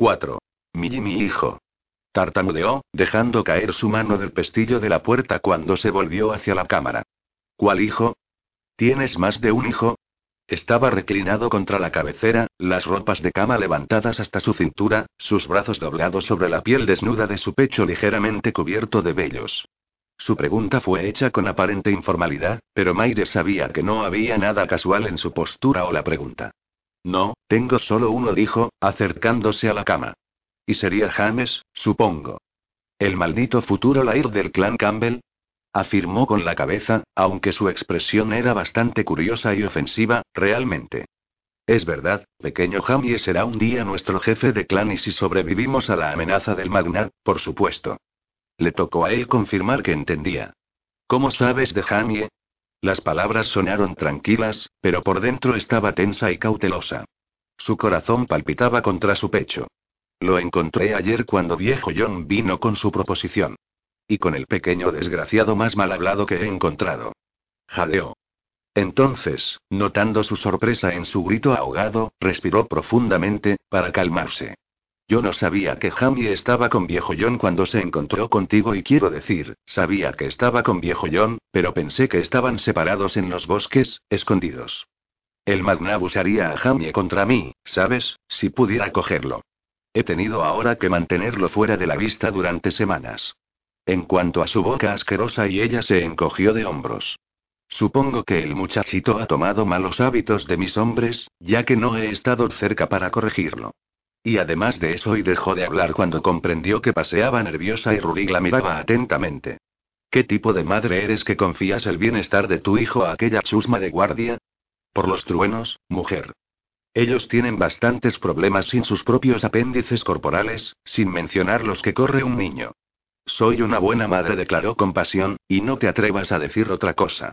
4. Mi mi hijo. Tartamudeó, dejando caer su mano del pestillo de la puerta cuando se volvió hacia la cámara. ¿Cuál hijo? ¿Tienes más de un hijo? Estaba reclinado contra la cabecera, las ropas de cama levantadas hasta su cintura, sus brazos doblados sobre la piel desnuda de su pecho ligeramente cubierto de vellos. Su pregunta fue hecha con aparente informalidad, pero Maire sabía que no había nada casual en su postura o la pregunta. No, tengo solo uno, dijo, acercándose a la cama. Y sería James, supongo. ¿El maldito futuro Lair del clan Campbell? Afirmó con la cabeza, aunque su expresión era bastante curiosa y ofensiva, realmente. Es verdad, pequeño James será un día nuestro jefe de clan y si sobrevivimos a la amenaza del magnat, por supuesto. Le tocó a él confirmar que entendía. ¿Cómo sabes de Jamie? Las palabras sonaron tranquilas, pero por dentro estaba tensa y cautelosa. Su corazón palpitaba contra su pecho. Lo encontré ayer cuando viejo John vino con su proposición. Y con el pequeño desgraciado más mal hablado que he encontrado. Jadeó. Entonces, notando su sorpresa en su grito ahogado, respiró profundamente, para calmarse. Yo no sabía que Jamie estaba con viejo John cuando se encontró contigo y quiero decir, sabía que estaba con viejo John, pero pensé que estaban separados en los bosques, escondidos. El Magnab usaría a Jamie contra mí, ¿sabes? Si pudiera cogerlo. He tenido ahora que mantenerlo fuera de la vista durante semanas. En cuanto a su boca asquerosa y ella se encogió de hombros. Supongo que el muchachito ha tomado malos hábitos de mis hombres, ya que no he estado cerca para corregirlo. Y además de eso, y dejó de hablar cuando comprendió que paseaba nerviosa y Rurik la miraba atentamente. ¿Qué tipo de madre eres que confías el bienestar de tu hijo a aquella chusma de guardia? Por los truenos, mujer. Ellos tienen bastantes problemas sin sus propios apéndices corporales, sin mencionar los que corre un niño. Soy una buena madre, declaró con pasión, y no te atrevas a decir otra cosa.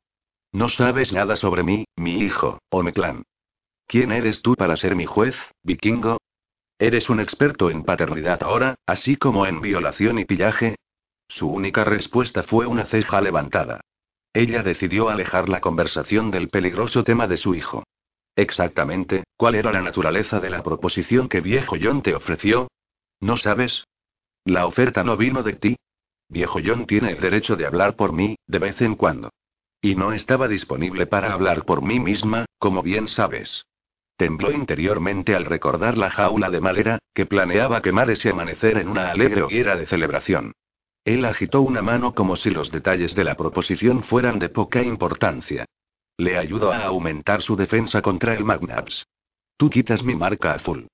No sabes nada sobre mí, mi hijo, o mi clan. ¿Quién eres tú para ser mi juez, vikingo? ¿Eres un experto en paternidad ahora, así como en violación y pillaje? Su única respuesta fue una ceja levantada. Ella decidió alejar la conversación del peligroso tema de su hijo. Exactamente, ¿cuál era la naturaleza de la proposición que viejo John te ofreció? ¿No sabes? La oferta no vino de ti. Viejo John tiene el derecho de hablar por mí, de vez en cuando. Y no estaba disponible para hablar por mí misma, como bien sabes. Tembló interiormente al recordar la jaula de madera, que planeaba quemar ese amanecer en una alegre hoguera de celebración. Él agitó una mano como si los detalles de la proposición fueran de poca importancia. Le ayudó a aumentar su defensa contra el Magnaps. Tú quitas mi marca azul.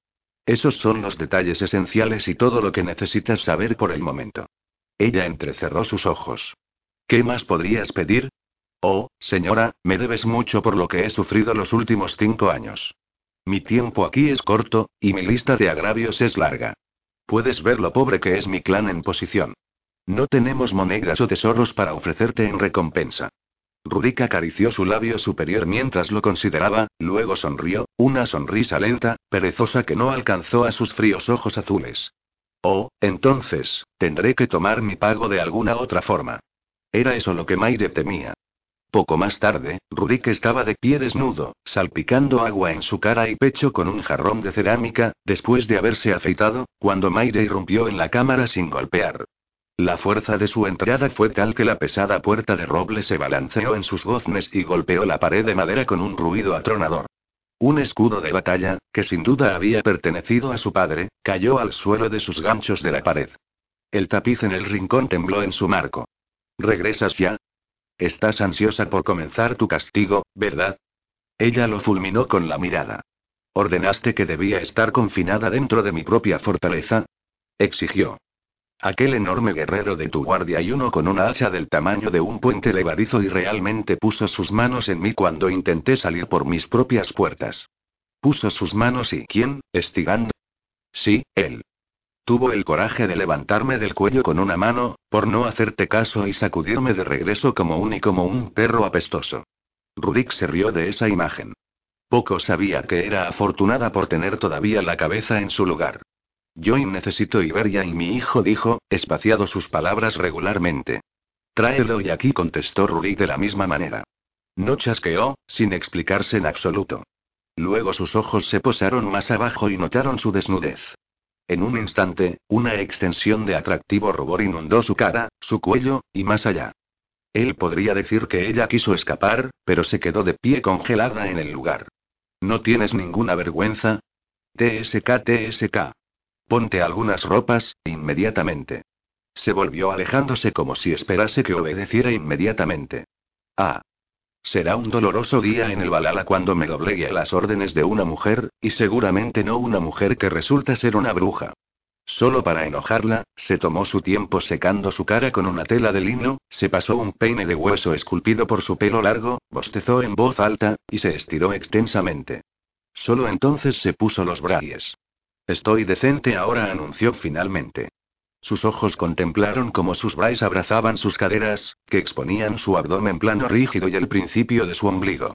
Esos son los detalles esenciales y todo lo que necesitas saber por el momento. Ella entrecerró sus ojos. ¿Qué más podrías pedir? Oh, señora, me debes mucho por lo que he sufrido los últimos cinco años. Mi tiempo aquí es corto, y mi lista de agravios es larga. Puedes ver lo pobre que es mi clan en posición. No tenemos monedas o tesoros para ofrecerte en recompensa. Rurik acarició su labio superior mientras lo consideraba, luego sonrió, una sonrisa lenta, perezosa que no alcanzó a sus fríos ojos azules. Oh, entonces, tendré que tomar mi pago de alguna otra forma. Era eso lo que Maire temía. Poco más tarde, Rurik estaba de pie desnudo, salpicando agua en su cara y pecho con un jarrón de cerámica, después de haberse afeitado, cuando Maire irrumpió en la cámara sin golpear. La fuerza de su entrada fue tal que la pesada puerta de roble se balanceó en sus goznes y golpeó la pared de madera con un ruido atronador. Un escudo de batalla, que sin duda había pertenecido a su padre, cayó al suelo de sus ganchos de la pared. El tapiz en el rincón tembló en su marco. ¿Regresas ya? Estás ansiosa por comenzar tu castigo, ¿verdad? Ella lo fulminó con la mirada. ¿Ordenaste que debía estar confinada dentro de mi propia fortaleza? Exigió. Aquel enorme guerrero de tu guardia y uno con una hacha del tamaño de un puente levadizo y realmente puso sus manos en mí cuando intenté salir por mis propias puertas. Puso sus manos y ¿quién? Estigando. Sí, él. Tuvo el coraje de levantarme del cuello con una mano, por no hacerte caso y sacudirme de regreso como un y como un perro apestoso. Rurik se rió de esa imagen. Poco sabía que era afortunada por tener todavía la cabeza en su lugar. Yo necesito Iberia y mi hijo dijo, espaciado sus palabras regularmente. Tráelo y aquí contestó Rurik de la misma manera. No chasqueó, sin explicarse en absoluto. Luego sus ojos se posaron más abajo y notaron su desnudez. En un instante, una extensión de atractivo rubor inundó su cara, su cuello, y más allá. Él podría decir que ella quiso escapar, pero se quedó de pie congelada en el lugar. ¿No tienes ninguna vergüenza? TSK, TSK. Ponte algunas ropas, inmediatamente. Se volvió alejándose como si esperase que obedeciera inmediatamente. Ah. Será un doloroso día en el Balala cuando me doblegue a las órdenes de una mujer, y seguramente no una mujer que resulta ser una bruja. Solo para enojarla, se tomó su tiempo secando su cara con una tela de lino, se pasó un peine de hueso esculpido por su pelo largo, bostezó en voz alta, y se estiró extensamente. Solo entonces se puso los bragues. Estoy decente ahora, anunció finalmente. Sus ojos contemplaron cómo sus bras abrazaban sus caderas, que exponían su abdomen plano rígido y el principio de su ombligo.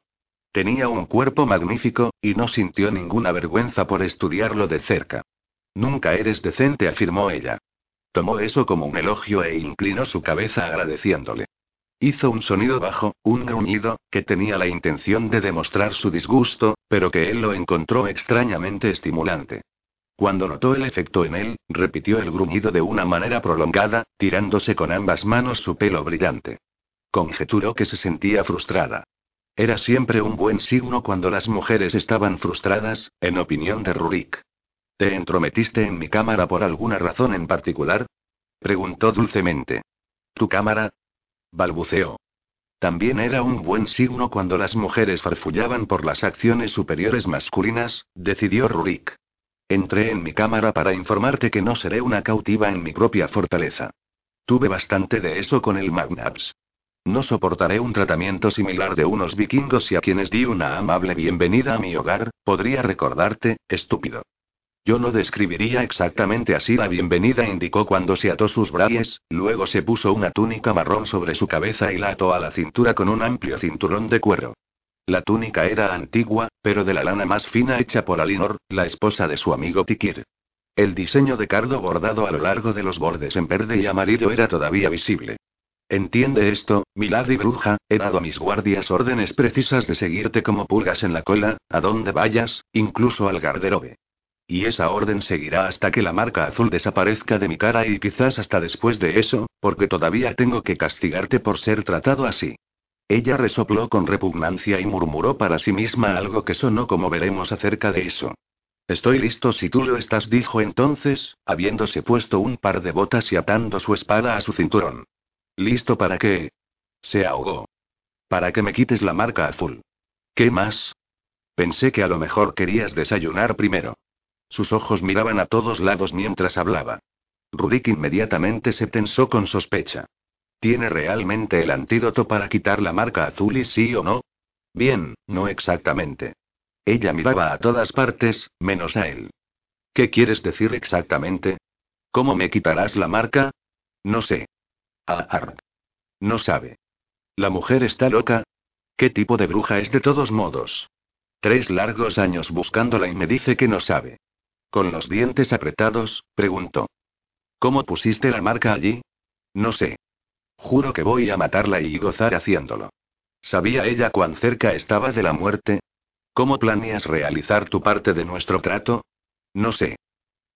Tenía un cuerpo magnífico, y no sintió ninguna vergüenza por estudiarlo de cerca. Nunca eres decente, afirmó ella. Tomó eso como un elogio e inclinó su cabeza agradeciéndole. Hizo un sonido bajo, un gruñido, que tenía la intención de demostrar su disgusto, pero que él lo encontró extrañamente estimulante. Cuando notó el efecto en él, repitió el gruñido de una manera prolongada, tirándose con ambas manos su pelo brillante. Conjeturó que se sentía frustrada. Era siempre un buen signo cuando las mujeres estaban frustradas, en opinión de Rurik. ¿Te entrometiste en mi cámara por alguna razón en particular? preguntó dulcemente. ¿Tu cámara? balbuceó. También era un buen signo cuando las mujeres farfullaban por las acciones superiores masculinas, decidió Rurik. Entré en mi cámara para informarte que no seré una cautiva en mi propia fortaleza. Tuve bastante de eso con el Magnaps. No soportaré un tratamiento similar de unos vikingos y a quienes di una amable bienvenida a mi hogar, podría recordarte, estúpido. Yo no describiría exactamente así la bienvenida, indicó cuando se ató sus bragues, luego se puso una túnica marrón sobre su cabeza y la ató a la cintura con un amplio cinturón de cuero. La túnica era antigua, pero de la lana más fina hecha por Alinor, la esposa de su amigo Tikir. El diseño de cardo bordado a lo largo de los bordes en verde y amarillo era todavía visible. Entiende esto, mi lady bruja, he dado a mis guardias órdenes precisas de seguirte como pulgas en la cola, a donde vayas, incluso al garderobe. Y esa orden seguirá hasta que la marca azul desaparezca de mi cara y quizás hasta después de eso, porque todavía tengo que castigarte por ser tratado así. Ella resopló con repugnancia y murmuró para sí misma algo que sonó como veremos acerca de eso. Estoy listo si tú lo estás, dijo entonces, habiéndose puesto un par de botas y atando su espada a su cinturón. ¿Listo para qué? Se ahogó. Para que me quites la marca azul. ¿Qué más? Pensé que a lo mejor querías desayunar primero. Sus ojos miraban a todos lados mientras hablaba. Rudik inmediatamente se tensó con sospecha. ¿Tiene realmente el antídoto para quitar la marca azul y sí o no? Bien, no exactamente. Ella miraba a todas partes, menos a él. ¿Qué quieres decir exactamente? ¿Cómo me quitarás la marca? No sé. Ah, No sabe. ¿La mujer está loca? ¿Qué tipo de bruja es de todos modos? Tres largos años buscándola y me dice que no sabe. Con los dientes apretados, preguntó. ¿Cómo pusiste la marca allí? No sé. Juro que voy a matarla y gozar haciéndolo. ¿Sabía ella cuán cerca estaba de la muerte? ¿Cómo planeas realizar tu parte de nuestro trato? No sé.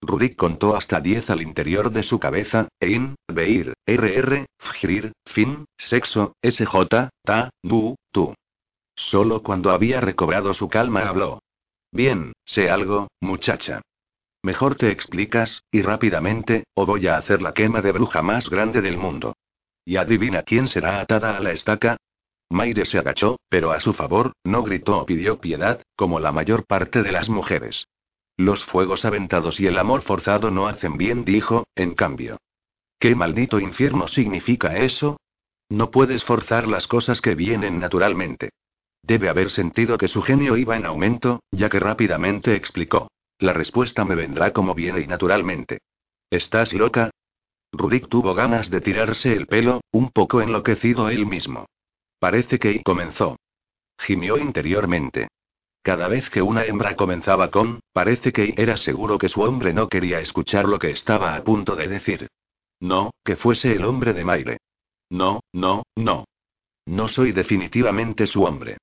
Rurik contó hasta diez al interior de su cabeza, Ein, Beir, RR, Fgrir, Fin, Sexo, SJ, Ta, Du, Tu. Solo cuando había recobrado su calma habló. Bien, sé algo, muchacha. Mejor te explicas, y rápidamente, o voy a hacer la quema de bruja más grande del mundo. ¿Y adivina quién será atada a la estaca? Maire se agachó, pero a su favor, no gritó o pidió piedad, como la mayor parte de las mujeres. Los fuegos aventados y el amor forzado no hacen bien, dijo, en cambio. ¿Qué maldito infierno significa eso? No puedes forzar las cosas que vienen naturalmente. Debe haber sentido que su genio iba en aumento, ya que rápidamente explicó. La respuesta me vendrá como viene y naturalmente. ¿Estás loca? Rurik tuvo ganas de tirarse el pelo, un poco enloquecido él mismo. Parece que comenzó. Gimió interiormente. Cada vez que una hembra comenzaba con, parece que era seguro que su hombre no quería escuchar lo que estaba a punto de decir. No, que fuese el hombre de Maire. No, no, no. No soy definitivamente su hombre.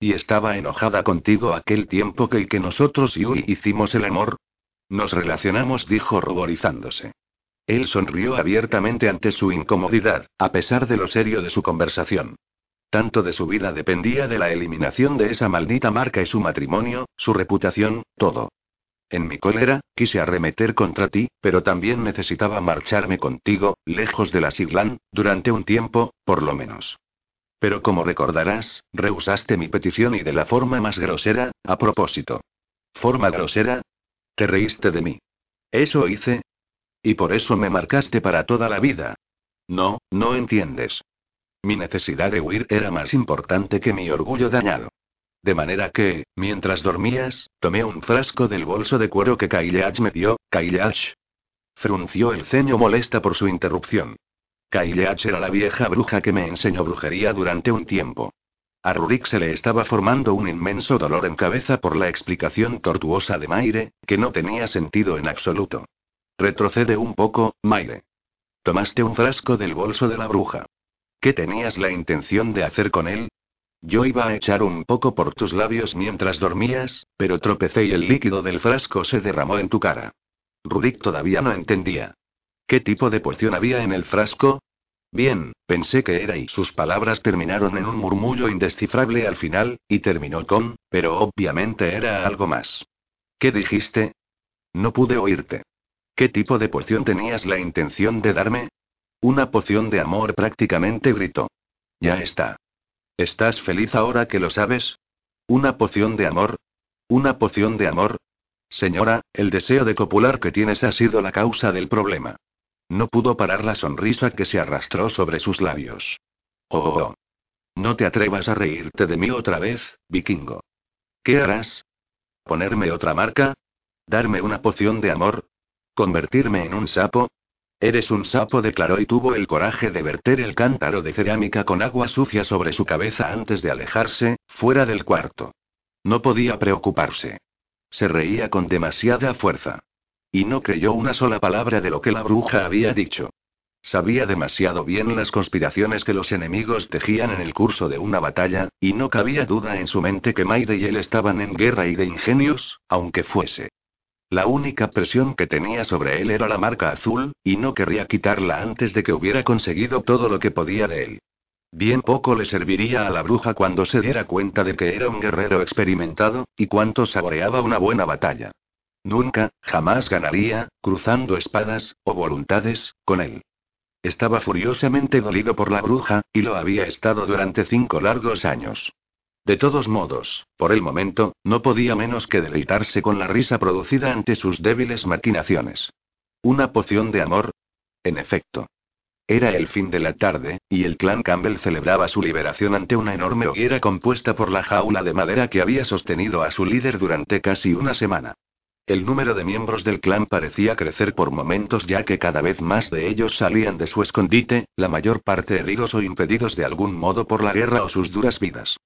¿Y estaba enojada contigo aquel tiempo que, que nosotros y Yui hicimos el amor? Nos relacionamos, dijo ruborizándose. Él sonrió abiertamente ante su incomodidad, a pesar de lo serio de su conversación. Tanto de su vida dependía de la eliminación de esa maldita marca y su matrimonio, su reputación, todo. En mi cólera, quise arremeter contra ti, pero también necesitaba marcharme contigo, lejos de la Siglan, durante un tiempo, por lo menos. Pero como recordarás, rehusaste mi petición y de la forma más grosera, a propósito. ¿Forma grosera? Te reíste de mí. ¿Eso hice? Y por eso me marcaste para toda la vida. No, no entiendes. Mi necesidad de huir era más importante que mi orgullo dañado. De manera que, mientras dormías, tomé un frasco del bolso de cuero que Kaileach me dio, Kaileach. Frunció el ceño molesta por su interrupción. Kaileach era la vieja bruja que me enseñó brujería durante un tiempo. A Rurik se le estaba formando un inmenso dolor en cabeza por la explicación tortuosa de Maire, que no tenía sentido en absoluto. Retrocede un poco, Maire. Tomaste un frasco del bolso de la bruja. ¿Qué tenías la intención de hacer con él? Yo iba a echar un poco por tus labios mientras dormías, pero tropecé y el líquido del frasco se derramó en tu cara. Rudik todavía no entendía. ¿Qué tipo de poción había en el frasco? Bien, pensé que era y sus palabras terminaron en un murmullo indescifrable al final, y terminó con, pero obviamente era algo más. ¿Qué dijiste? No pude oírte. ¿Qué tipo de poción tenías la intención de darme? Una poción de amor prácticamente gritó. Ya está. ¿Estás feliz ahora que lo sabes? ¿Una poción de amor? ¿Una poción de amor? Señora, el deseo de copular que tienes ha sido la causa del problema. No pudo parar la sonrisa que se arrastró sobre sus labios. Oh, oh, oh. No te atrevas a reírte de mí otra vez, vikingo. ¿Qué harás? ¿Ponerme otra marca? ¿Darme una poción de amor? ¿Convertirme en un sapo? Eres un sapo, declaró y tuvo el coraje de verter el cántaro de cerámica con agua sucia sobre su cabeza antes de alejarse, fuera del cuarto. No podía preocuparse. Se reía con demasiada fuerza. Y no creyó una sola palabra de lo que la bruja había dicho. Sabía demasiado bien las conspiraciones que los enemigos tejían en el curso de una batalla, y no cabía duda en su mente que Maide y él estaban en guerra y de ingenios, aunque fuese. La única presión que tenía sobre él era la marca azul, y no querría quitarla antes de que hubiera conseguido todo lo que podía de él. Bien poco le serviría a la bruja cuando se diera cuenta de que era un guerrero experimentado, y cuánto saboreaba una buena batalla. Nunca, jamás ganaría, cruzando espadas, o voluntades, con él. Estaba furiosamente dolido por la bruja, y lo había estado durante cinco largos años. De todos modos, por el momento, no podía menos que deleitarse con la risa producida ante sus débiles maquinaciones. ¿Una poción de amor? En efecto. Era el fin de la tarde, y el clan Campbell celebraba su liberación ante una enorme hoguera compuesta por la jaula de madera que había sostenido a su líder durante casi una semana. El número de miembros del clan parecía crecer por momentos ya que cada vez más de ellos salían de su escondite, la mayor parte heridos o impedidos de algún modo por la guerra o sus duras vidas.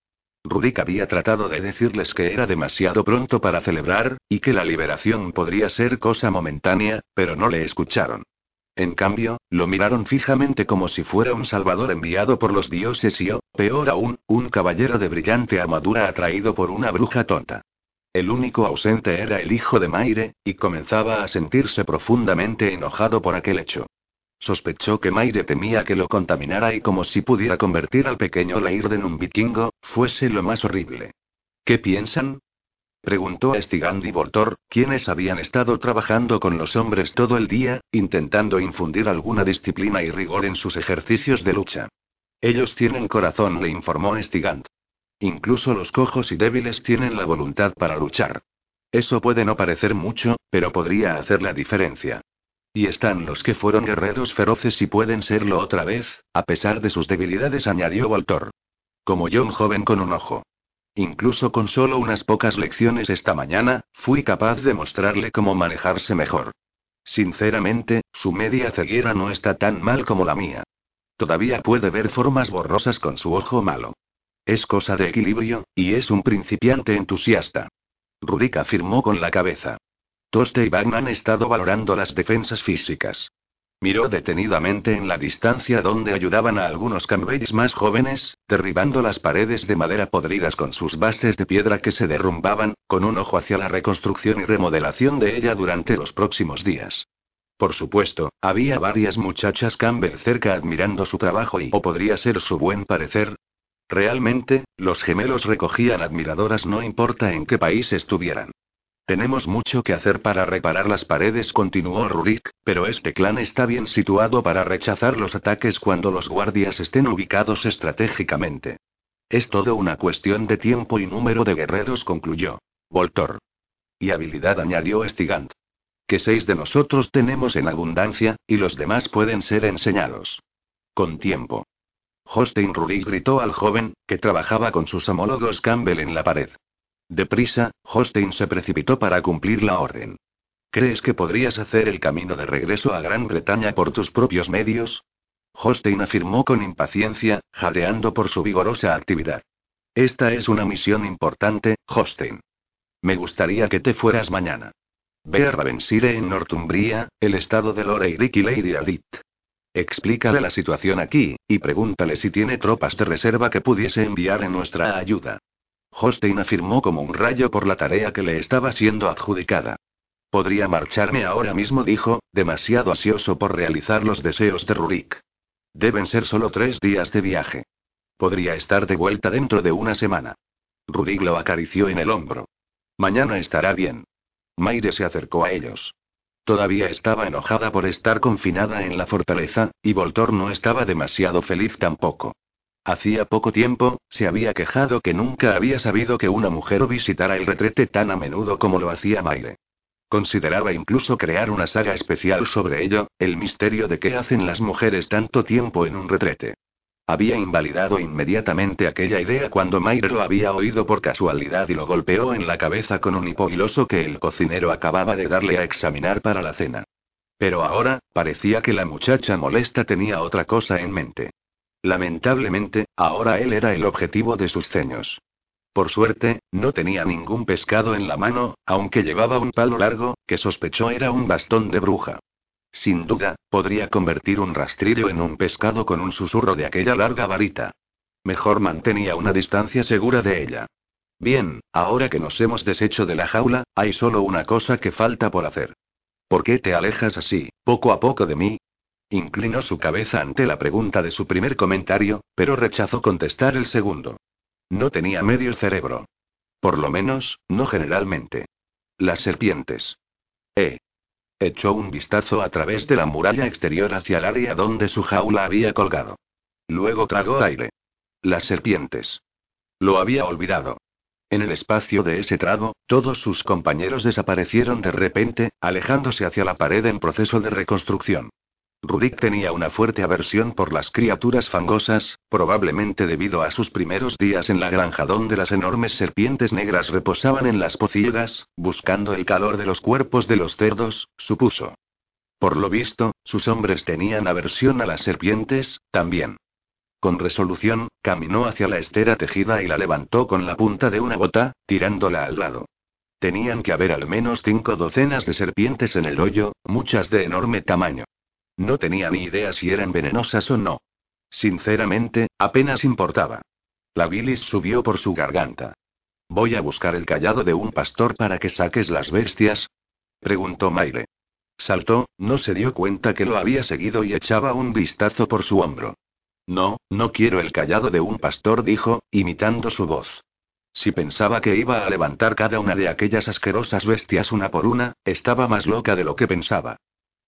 Rudik había tratado de decirles que era demasiado pronto para celebrar, y que la liberación podría ser cosa momentánea, pero no le escucharon. En cambio, lo miraron fijamente como si fuera un salvador enviado por los dioses y o, peor aún, un caballero de brillante armadura atraído por una bruja tonta. El único ausente era el hijo de Maire, y comenzaba a sentirse profundamente enojado por aquel hecho. Sospechó que Maire temía que lo contaminara y como si pudiera convertir al pequeño Leird en un vikingo, fuese lo más horrible. ¿Qué piensan? Preguntó a Stigand y Voltor, quienes habían estado trabajando con los hombres todo el día, intentando infundir alguna disciplina y rigor en sus ejercicios de lucha. Ellos tienen corazón, le informó Stigand. Incluso los cojos y débiles tienen la voluntad para luchar. Eso puede no parecer mucho, pero podría hacer la diferencia. Y están los que fueron guerreros feroces y pueden serlo otra vez, a pesar de sus debilidades, añadió Voltor. Como yo, un joven con un ojo. Incluso con solo unas pocas lecciones esta mañana, fui capaz de mostrarle cómo manejarse mejor. Sinceramente, su media ceguera no está tan mal como la mía. Todavía puede ver formas borrosas con su ojo malo. Es cosa de equilibrio, y es un principiante entusiasta. Rurik afirmó con la cabeza. Toste y Batman han estado valorando las defensas físicas. Miró detenidamente en la distancia donde ayudaban a algunos Campbells más jóvenes, derribando las paredes de madera podridas con sus bases de piedra que se derrumbaban, con un ojo hacia la reconstrucción y remodelación de ella durante los próximos días. Por supuesto, había varias muchachas Campbell cerca admirando su trabajo y o podría ser su buen parecer. Realmente, los gemelos recogían admiradoras no importa en qué país estuvieran. Tenemos mucho que hacer para reparar las paredes, continuó Rurik, pero este clan está bien situado para rechazar los ataques cuando los guardias estén ubicados estratégicamente. Es todo una cuestión de tiempo y número de guerreros, concluyó. Voltor. Y habilidad, añadió Stigant. Que seis de nosotros tenemos en abundancia, y los demás pueden ser enseñados. Con tiempo. Holstein Rurik gritó al joven, que trabajaba con sus homólogos Campbell en la pared. Deprisa, Holstein se precipitó para cumplir la orden. ¿Crees que podrías hacer el camino de regreso a Gran Bretaña por tus propios medios? Holstein afirmó con impaciencia, jadeando por su vigorosa actividad. Esta es una misión importante, Holstein. Me gustaría que te fueras mañana. Ve a Ravensire en Northumbria, el estado de Loreirick y Lady Adit. Explícale la situación aquí, y pregúntale si tiene tropas de reserva que pudiese enviar en nuestra ayuda. Holstein afirmó como un rayo por la tarea que le estaba siendo adjudicada. Podría marcharme ahora mismo, dijo, demasiado ansioso por realizar los deseos de Rurik. Deben ser solo tres días de viaje. Podría estar de vuelta dentro de una semana. Rurik lo acarició en el hombro. Mañana estará bien. Maire se acercó a ellos. Todavía estaba enojada por estar confinada en la fortaleza, y Voltor no estaba demasiado feliz tampoco. Hacía poco tiempo, se había quejado que nunca había sabido que una mujer visitara el retrete tan a menudo como lo hacía Maire. Consideraba incluso crear una saga especial sobre ello, el misterio de qué hacen las mujeres tanto tiempo en un retrete. Había invalidado inmediatamente aquella idea cuando Maire lo había oído por casualidad y lo golpeó en la cabeza con un hipogiloso que el cocinero acababa de darle a examinar para la cena. Pero ahora, parecía que la muchacha molesta tenía otra cosa en mente. Lamentablemente, ahora él era el objetivo de sus ceños. Por suerte, no tenía ningún pescado en la mano, aunque llevaba un palo largo, que sospechó era un bastón de bruja. Sin duda, podría convertir un rastrillo en un pescado con un susurro de aquella larga varita. Mejor mantenía una distancia segura de ella. Bien, ahora que nos hemos deshecho de la jaula, hay solo una cosa que falta por hacer. ¿Por qué te alejas así, poco a poco de mí? Inclinó su cabeza ante la pregunta de su primer comentario, pero rechazó contestar el segundo. No tenía medio cerebro. Por lo menos, no generalmente. Las serpientes. Eh. Echó un vistazo a través de la muralla exterior hacia el área donde su jaula había colgado. Luego tragó aire. Las serpientes. Lo había olvidado. En el espacio de ese trago, todos sus compañeros desaparecieron de repente, alejándose hacia la pared en proceso de reconstrucción. Rurik tenía una fuerte aversión por las criaturas fangosas, probablemente debido a sus primeros días en la granja donde las enormes serpientes negras reposaban en las pocilgas, buscando el calor de los cuerpos de los cerdos, supuso. Por lo visto, sus hombres tenían aversión a las serpientes, también. Con resolución, caminó hacia la estera tejida y la levantó con la punta de una bota, tirándola al lado. Tenían que haber al menos cinco docenas de serpientes en el hoyo, muchas de enorme tamaño. No tenía ni idea si eran venenosas o no. Sinceramente, apenas importaba. La bilis subió por su garganta. ¿Voy a buscar el callado de un pastor para que saques las bestias? preguntó Maire. Saltó, no se dio cuenta que lo había seguido y echaba un vistazo por su hombro. No, no quiero el callado de un pastor, dijo, imitando su voz. Si pensaba que iba a levantar cada una de aquellas asquerosas bestias una por una, estaba más loca de lo que pensaba.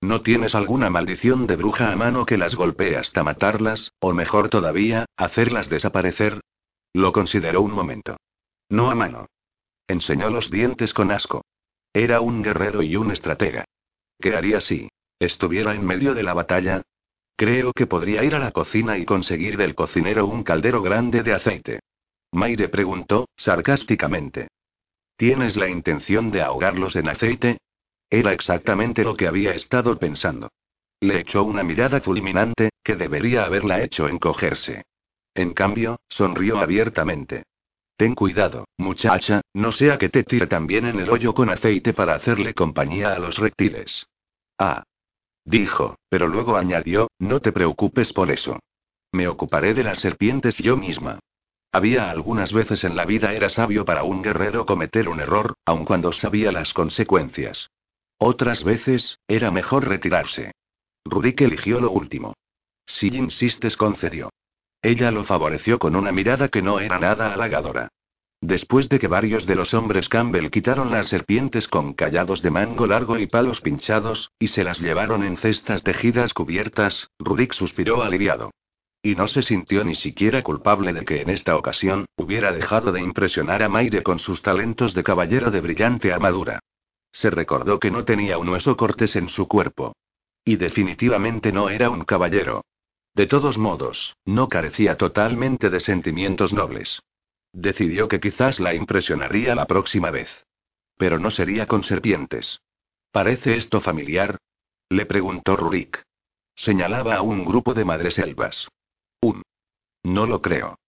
¿No tienes alguna maldición de bruja a mano que las golpee hasta matarlas, o mejor todavía, hacerlas desaparecer? Lo consideró un momento. No a mano. Enseñó los dientes con asco. Era un guerrero y un estratega. ¿Qué haría si estuviera en medio de la batalla? Creo que podría ir a la cocina y conseguir del cocinero un caldero grande de aceite. Maire preguntó, sarcásticamente. ¿Tienes la intención de ahogarlos en aceite? Era exactamente lo que había estado pensando. Le echó una mirada fulminante, que debería haberla hecho encogerse. En cambio, sonrió abiertamente. Ten cuidado, muchacha, no sea que te tire también en el hoyo con aceite para hacerle compañía a los reptiles. Ah. Dijo, pero luego añadió, no te preocupes por eso. Me ocuparé de las serpientes yo misma. Había algunas veces en la vida era sabio para un guerrero cometer un error, aun cuando sabía las consecuencias. Otras veces, era mejor retirarse. Rurik eligió lo último. Si insistes, concedió. Ella lo favoreció con una mirada que no era nada halagadora. Después de que varios de los hombres Campbell quitaron las serpientes con callados de mango largo y palos pinchados, y se las llevaron en cestas tejidas cubiertas, Rurik suspiró aliviado. Y no se sintió ni siquiera culpable de que en esta ocasión, hubiera dejado de impresionar a Maire con sus talentos de caballero de brillante armadura. Se recordó que no tenía un hueso cortés en su cuerpo. Y definitivamente no era un caballero. De todos modos, no carecía totalmente de sentimientos nobles. Decidió que quizás la impresionaría la próxima vez. Pero no sería con serpientes. ¿Parece esto familiar? Le preguntó Rurik. Señalaba a un grupo de madreselvas. Un. No lo creo.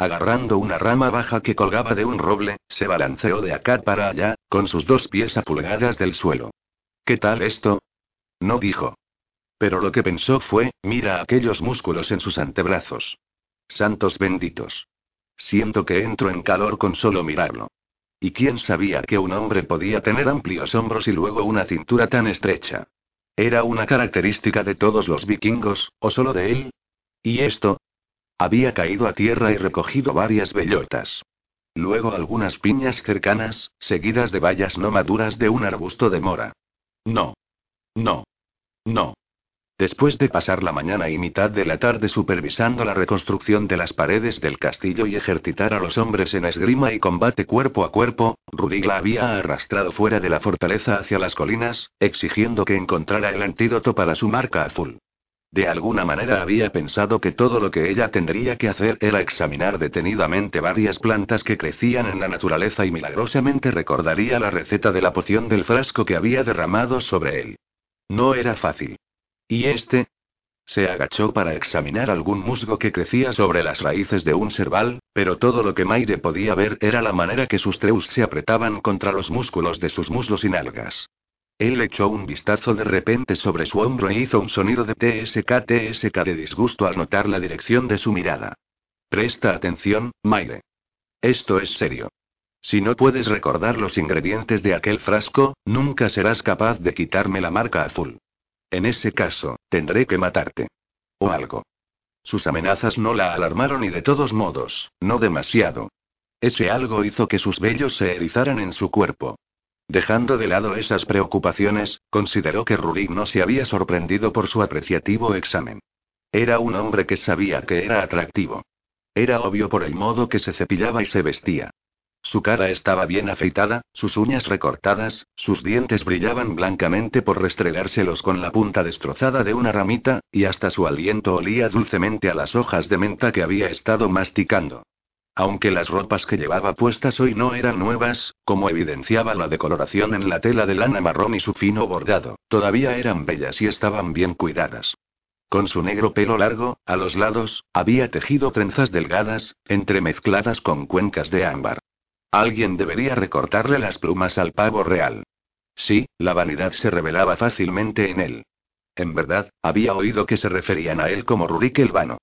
Agarrando una rama baja que colgaba de un roble, se balanceó de acá para allá, con sus dos pies a pulgadas del suelo. ¿Qué tal esto? No dijo. Pero lo que pensó fue, mira aquellos músculos en sus antebrazos. Santos benditos. Siento que entro en calor con solo mirarlo. ¿Y quién sabía que un hombre podía tener amplios hombros y luego una cintura tan estrecha? ¿Era una característica de todos los vikingos, o solo de él? ¿Y esto? Había caído a tierra y recogido varias bellotas. Luego algunas piñas cercanas, seguidas de bayas no maduras de un arbusto de mora. No. No. No. Después de pasar la mañana y mitad de la tarde supervisando la reconstrucción de las paredes del castillo y ejercitar a los hombres en esgrima y combate cuerpo a cuerpo, Rudy la había arrastrado fuera de la fortaleza hacia las colinas, exigiendo que encontrara el antídoto para su marca azul. De alguna manera había pensado que todo lo que ella tendría que hacer era examinar detenidamente varias plantas que crecían en la naturaleza y milagrosamente recordaría la receta de la poción del frasco que había derramado sobre él. No era fácil. ¿Y este? Se agachó para examinar algún musgo que crecía sobre las raíces de un cerval, pero todo lo que Maire podía ver era la manera que sus treus se apretaban contra los músculos de sus muslos y nalgas. Él echó un vistazo de repente sobre su hombro e hizo un sonido de TSK TSK de disgusto al notar la dirección de su mirada. Presta atención, Maire. Esto es serio. Si no puedes recordar los ingredientes de aquel frasco, nunca serás capaz de quitarme la marca azul. En ese caso, tendré que matarte. O algo. Sus amenazas no la alarmaron y de todos modos, no demasiado. Ese algo hizo que sus vellos se erizaran en su cuerpo. Dejando de lado esas preocupaciones, consideró que Rurik no se había sorprendido por su apreciativo examen. Era un hombre que sabía que era atractivo. Era obvio por el modo que se cepillaba y se vestía. Su cara estaba bien afeitada, sus uñas recortadas, sus dientes brillaban blancamente por restregárselos con la punta destrozada de una ramita, y hasta su aliento olía dulcemente a las hojas de menta que había estado masticando. Aunque las ropas que llevaba puestas hoy no eran nuevas, como evidenciaba la decoloración en la tela de lana marrón y su fino bordado, todavía eran bellas y estaban bien cuidadas. Con su negro pelo largo, a los lados, había tejido trenzas delgadas, entremezcladas con cuencas de ámbar. Alguien debería recortarle las plumas al pavo real. Sí, la vanidad se revelaba fácilmente en él. En verdad, había oído que se referían a él como Rurik el vano.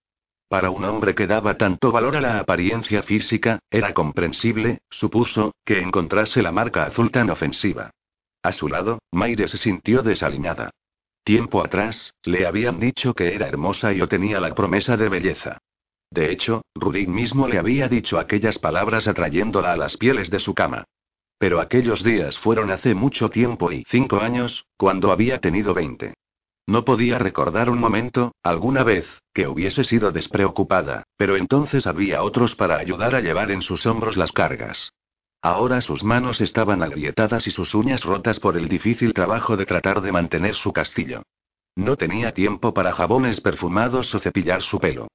Para un hombre que daba tanto valor a la apariencia física, era comprensible, supuso, que encontrase la marca azul tan ofensiva. A su lado, Maire se sintió desaliñada. Tiempo atrás, le habían dicho que era hermosa y o tenía la promesa de belleza. De hecho, Rudy mismo le había dicho aquellas palabras atrayéndola a las pieles de su cama. Pero aquellos días fueron hace mucho tiempo y cinco años, cuando había tenido veinte. No podía recordar un momento, alguna vez, que hubiese sido despreocupada, pero entonces había otros para ayudar a llevar en sus hombros las cargas. Ahora sus manos estaban agrietadas y sus uñas rotas por el difícil trabajo de tratar de mantener su castillo. No tenía tiempo para jabones perfumados o cepillar su pelo.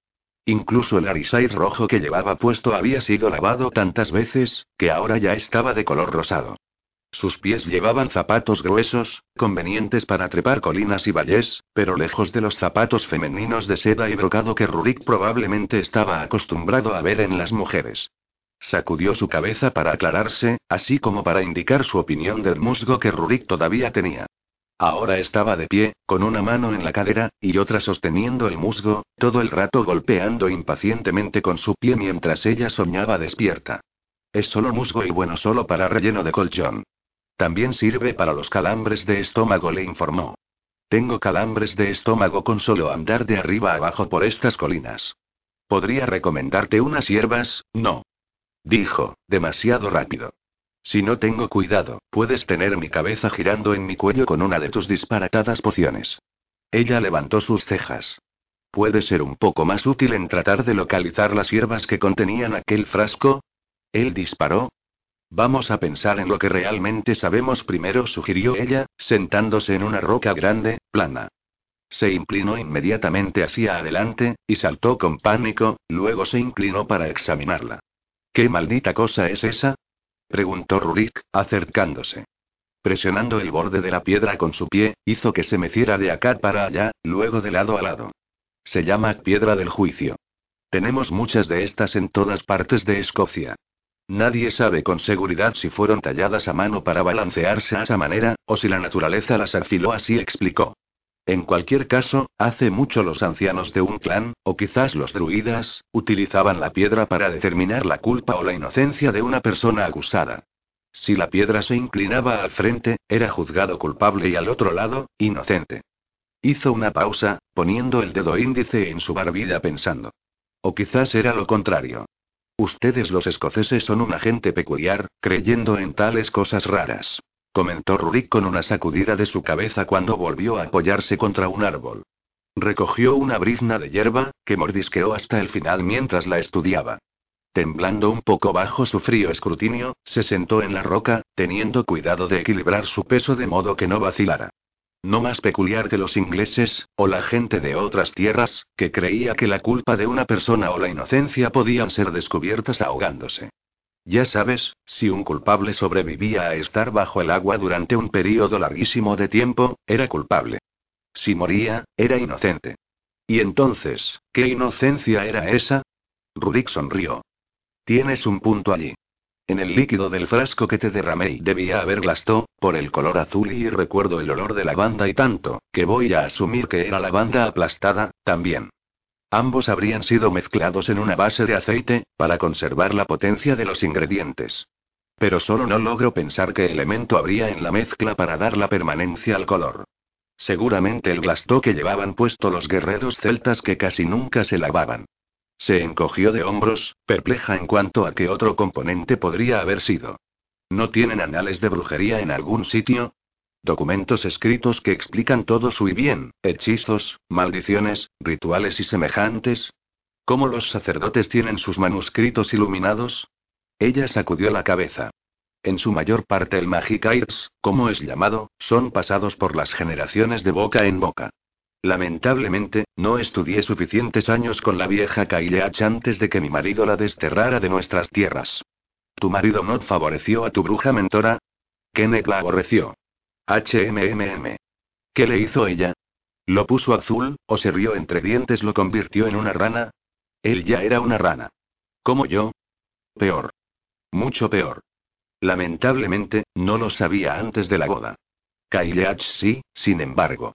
Incluso el arisai rojo que llevaba puesto había sido lavado tantas veces, que ahora ya estaba de color rosado. Sus pies llevaban zapatos gruesos, convenientes para trepar colinas y valles, pero lejos de los zapatos femeninos de seda y brocado que Rurik probablemente estaba acostumbrado a ver en las mujeres. Sacudió su cabeza para aclararse, así como para indicar su opinión del musgo que Rurik todavía tenía. Ahora estaba de pie, con una mano en la cadera, y otra sosteniendo el musgo, todo el rato golpeando impacientemente con su pie mientras ella soñaba despierta. Es solo musgo y bueno solo para relleno de colchón. También sirve para los calambres de estómago, le informó. Tengo calambres de estómago con solo andar de arriba abajo por estas colinas. ¿Podría recomendarte unas hierbas? No. Dijo, demasiado rápido. Si no tengo cuidado, puedes tener mi cabeza girando en mi cuello con una de tus disparatadas pociones. Ella levantó sus cejas. ¿Puede ser un poco más útil en tratar de localizar las hierbas que contenían aquel frasco? Él disparó. Vamos a pensar en lo que realmente sabemos primero, sugirió ella, sentándose en una roca grande, plana. Se inclinó inmediatamente hacia adelante, y saltó con pánico, luego se inclinó para examinarla. ¿Qué maldita cosa es esa? preguntó Rurik, acercándose. Presionando el borde de la piedra con su pie, hizo que se meciera de acá para allá, luego de lado a lado. Se llama piedra del juicio. Tenemos muchas de estas en todas partes de Escocia. Nadie sabe con seguridad si fueron talladas a mano para balancearse a esa manera, o si la naturaleza las afiló así, explicó. En cualquier caso, hace mucho los ancianos de un clan, o quizás los druidas, utilizaban la piedra para determinar la culpa o la inocencia de una persona acusada. Si la piedra se inclinaba al frente, era juzgado culpable y al otro lado, inocente. Hizo una pausa, poniendo el dedo índice en su barbilla pensando. O quizás era lo contrario. Ustedes los escoceses son una gente peculiar, creyendo en tales cosas raras comentó Rurik con una sacudida de su cabeza cuando volvió a apoyarse contra un árbol. Recogió una brizna de hierba, que mordisqueó hasta el final mientras la estudiaba. Temblando un poco bajo su frío escrutinio, se sentó en la roca, teniendo cuidado de equilibrar su peso de modo que no vacilara. No más peculiar que los ingleses, o la gente de otras tierras, que creía que la culpa de una persona o la inocencia podían ser descubiertas ahogándose. Ya sabes, si un culpable sobrevivía a estar bajo el agua durante un período larguísimo de tiempo, era culpable. Si moría, era inocente. ¿Y entonces, qué inocencia era esa? Rurik sonrió. Tienes un punto allí. En el líquido del frasco que te derramé debía haber glastó, por el color azul y recuerdo el olor de lavanda y tanto, que voy a asumir que era lavanda aplastada, también. Ambos habrían sido mezclados en una base de aceite, para conservar la potencia de los ingredientes. Pero solo no logro pensar qué elemento habría en la mezcla para dar la permanencia al color. Seguramente el glastó que llevaban puesto los guerreros celtas que casi nunca se lavaban. Se encogió de hombros, perpleja en cuanto a qué otro componente podría haber sido. ¿No tienen anales de brujería en algún sitio? Documentos escritos que explican todo su bien, hechizos, maldiciones, rituales y semejantes. ¿Cómo los sacerdotes tienen sus manuscritos iluminados? Ella sacudió la cabeza. En su mayor parte el Magic como es llamado, son pasados por las generaciones de boca en boca. Lamentablemente, no estudié suficientes años con la vieja Kaileach antes de que mi marido la desterrara de nuestras tierras. ¿Tu marido no favoreció a tu bruja mentora? Kenneth la aborreció. HMMM. ¿Qué le hizo ella? ¿Lo puso azul, o se rió entre dientes lo convirtió en una rana? Él ya era una rana. ¿Como yo? Peor. Mucho peor. Lamentablemente, no lo sabía antes de la boda. Kaileach sí, sin embargo.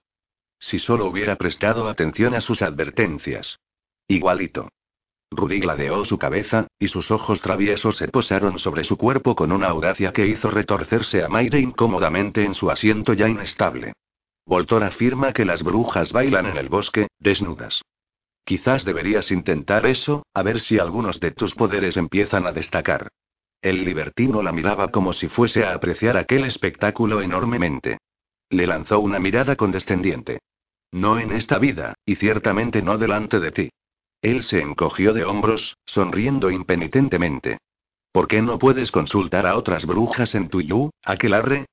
Si solo hubiera prestado atención a sus advertencias. Igualito. Rudy gladeó su cabeza, y sus ojos traviesos se posaron sobre su cuerpo con una audacia que hizo retorcerse a Mayre incómodamente en su asiento ya inestable. Voltor afirma que las brujas bailan en el bosque, desnudas. Quizás deberías intentar eso, a ver si algunos de tus poderes empiezan a destacar. El libertino la miraba como si fuese a apreciar aquel espectáculo enormemente. Le lanzó una mirada condescendiente. No en esta vida, y ciertamente no delante de ti. Él se encogió de hombros, sonriendo impenitentemente. ¿Por qué no puedes consultar a otras brujas en tu yu, aquelarre?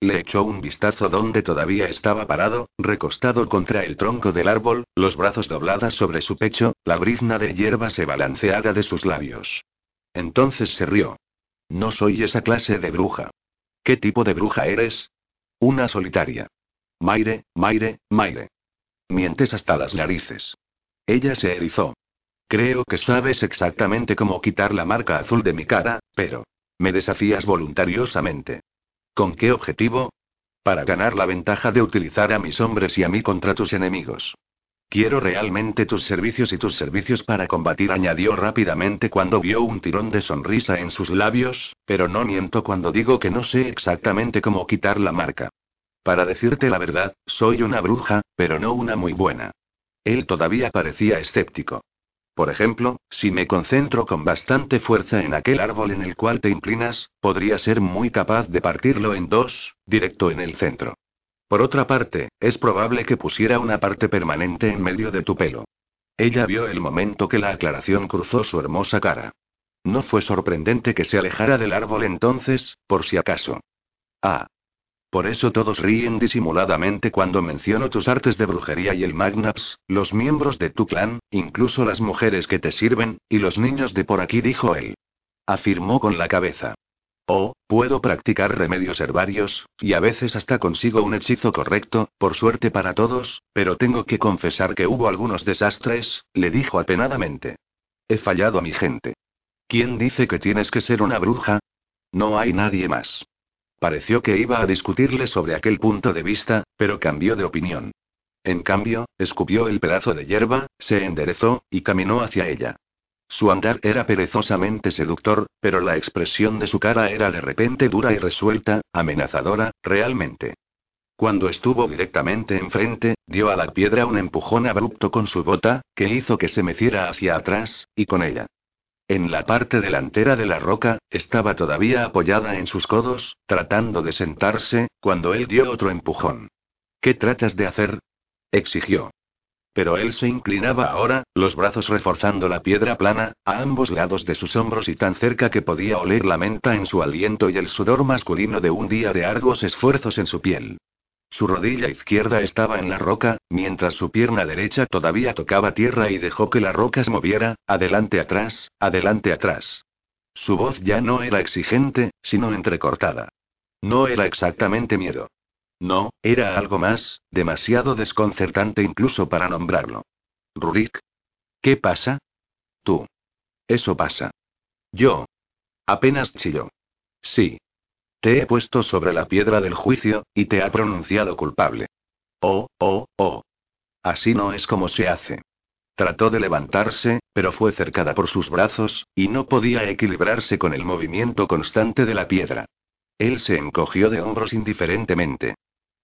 Le echó un vistazo donde todavía estaba parado, recostado contra el tronco del árbol, los brazos dobladas sobre su pecho, la brizna de hierba se balanceada de sus labios. Entonces se rió. No soy esa clase de bruja. ¿Qué tipo de bruja eres? Una solitaria. Maire, Maire, Maire. Mientes hasta las narices. Ella se erizó. Creo que sabes exactamente cómo quitar la marca azul de mi cara, pero... Me desafías voluntariosamente. ¿Con qué objetivo? Para ganar la ventaja de utilizar a mis hombres y a mí contra tus enemigos. Quiero realmente tus servicios y tus servicios para combatir, añadió rápidamente cuando vio un tirón de sonrisa en sus labios, pero no miento cuando digo que no sé exactamente cómo quitar la marca. Para decirte la verdad, soy una bruja, pero no una muy buena. Él todavía parecía escéptico. Por ejemplo, si me concentro con bastante fuerza en aquel árbol en el cual te inclinas, podría ser muy capaz de partirlo en dos, directo en el centro. Por otra parte, es probable que pusiera una parte permanente en medio de tu pelo. Ella vio el momento que la aclaración cruzó su hermosa cara. No fue sorprendente que se alejara del árbol entonces, por si acaso. Ah. Por eso todos ríen disimuladamente cuando menciono tus artes de brujería y el Magnaps, los miembros de tu clan, incluso las mujeres que te sirven, y los niños de por aquí, dijo él. Afirmó con la cabeza. Oh, puedo practicar remedios herbarios, y a veces hasta consigo un hechizo correcto, por suerte para todos, pero tengo que confesar que hubo algunos desastres, le dijo apenadamente. He fallado a mi gente. ¿Quién dice que tienes que ser una bruja? No hay nadie más. Pareció que iba a discutirle sobre aquel punto de vista, pero cambió de opinión. En cambio, escupió el pedazo de hierba, se enderezó, y caminó hacia ella. Su andar era perezosamente seductor, pero la expresión de su cara era de repente dura y resuelta, amenazadora, realmente. Cuando estuvo directamente enfrente, dio a la piedra un empujón abrupto con su bota, que hizo que se meciera hacia atrás, y con ella. En la parte delantera de la roca, estaba todavía apoyada en sus codos, tratando de sentarse, cuando él dio otro empujón. ¿Qué tratas de hacer? exigió. Pero él se inclinaba ahora, los brazos reforzando la piedra plana, a ambos lados de sus hombros y tan cerca que podía oler la menta en su aliento y el sudor masculino de un día de arduos esfuerzos en su piel. Su rodilla izquierda estaba en la roca, mientras su pierna derecha todavía tocaba tierra y dejó que la roca se moviera, adelante atrás, adelante atrás. Su voz ya no era exigente, sino entrecortada. No era exactamente miedo. No, era algo más, demasiado desconcertante incluso para nombrarlo. Rurik. ¿Qué pasa? Tú. Eso pasa. Yo. Apenas chilló. Sí. Te he puesto sobre la piedra del juicio, y te ha pronunciado culpable. Oh, oh, oh. Así no es como se hace. Trató de levantarse, pero fue cercada por sus brazos, y no podía equilibrarse con el movimiento constante de la piedra. Él se encogió de hombros indiferentemente.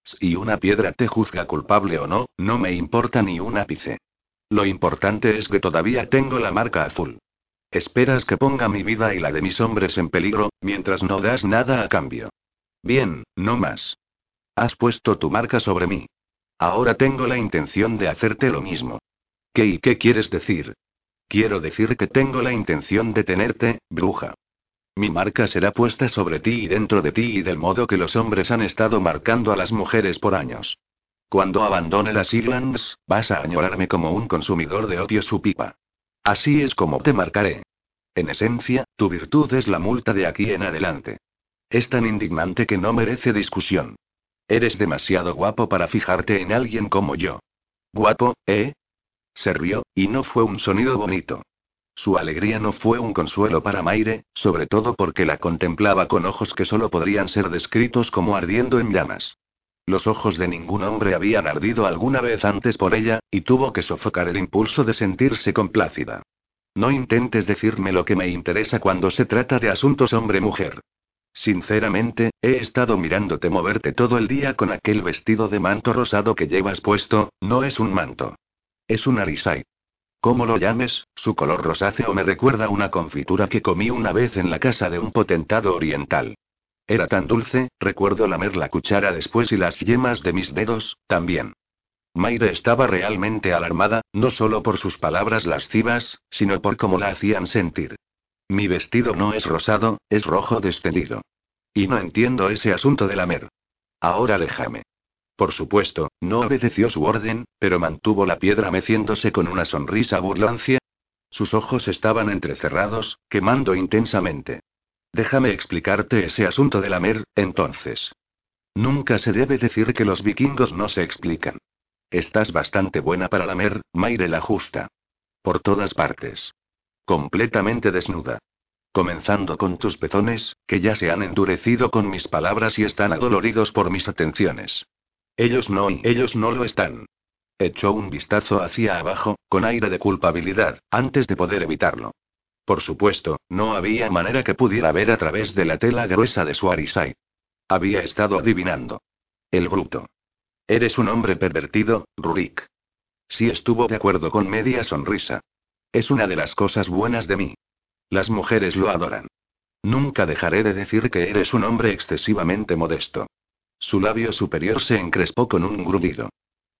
Si una piedra te juzga culpable o no, no me importa ni un ápice. Lo importante es que todavía tengo la marca azul. Esperas que ponga mi vida y la de mis hombres en peligro, mientras no das nada a cambio. Bien, no más. Has puesto tu marca sobre mí. Ahora tengo la intención de hacerte lo mismo. ¿Qué y qué quieres decir? Quiero decir que tengo la intención de tenerte, bruja. Mi marca será puesta sobre ti y dentro de ti y del modo que los hombres han estado marcando a las mujeres por años. Cuando abandone las Islands, vas a añorarme como un consumidor de odio su pipa. Así es como te marcaré. En esencia, tu virtud es la multa de aquí en adelante. Es tan indignante que no merece discusión. Eres demasiado guapo para fijarte en alguien como yo. Guapo, ¿eh? Se rió, y no fue un sonido bonito. Su alegría no fue un consuelo para Maire, sobre todo porque la contemplaba con ojos que solo podrían ser descritos como ardiendo en llamas. Los ojos de ningún hombre habían ardido alguna vez antes por ella, y tuvo que sofocar el impulso de sentirse complácida. No intentes decirme lo que me interesa cuando se trata de asuntos hombre-mujer. Sinceramente, he estado mirándote moverte todo el día con aquel vestido de manto rosado que llevas puesto, no es un manto. Es un arisai. Como lo llames, su color rosáceo me recuerda una confitura que comí una vez en la casa de un potentado oriental. Era tan dulce, recuerdo lamer la cuchara después y las yemas de mis dedos, también. Maire estaba realmente alarmada, no solo por sus palabras lascivas, sino por cómo la hacían sentir. Mi vestido no es rosado, es rojo descendido. Y no entiendo ese asunto de lamer. Ahora déjame. Por supuesto, no obedeció su orden, pero mantuvo la piedra meciéndose con una sonrisa burlancia. Sus ojos estaban entrecerrados, quemando intensamente. Déjame explicarte ese asunto de la mer, entonces. Nunca se debe decir que los vikingos no se explican. Estás bastante buena para lamer, Maire la justa. Por todas partes. Completamente desnuda. Comenzando con tus pezones, que ya se han endurecido con mis palabras y están adoloridos por mis atenciones. Ellos no, y ellos no lo están. Echó un vistazo hacia abajo, con aire de culpabilidad, antes de poder evitarlo. Por supuesto, no había manera que pudiera ver a través de la tela gruesa de su arisai. Había estado adivinando. El bruto. Eres un hombre pervertido, Rurik. Sí estuvo de acuerdo con media sonrisa. Es una de las cosas buenas de mí. Las mujeres lo adoran. Nunca dejaré de decir que eres un hombre excesivamente modesto. Su labio superior se encrespó con un grudido.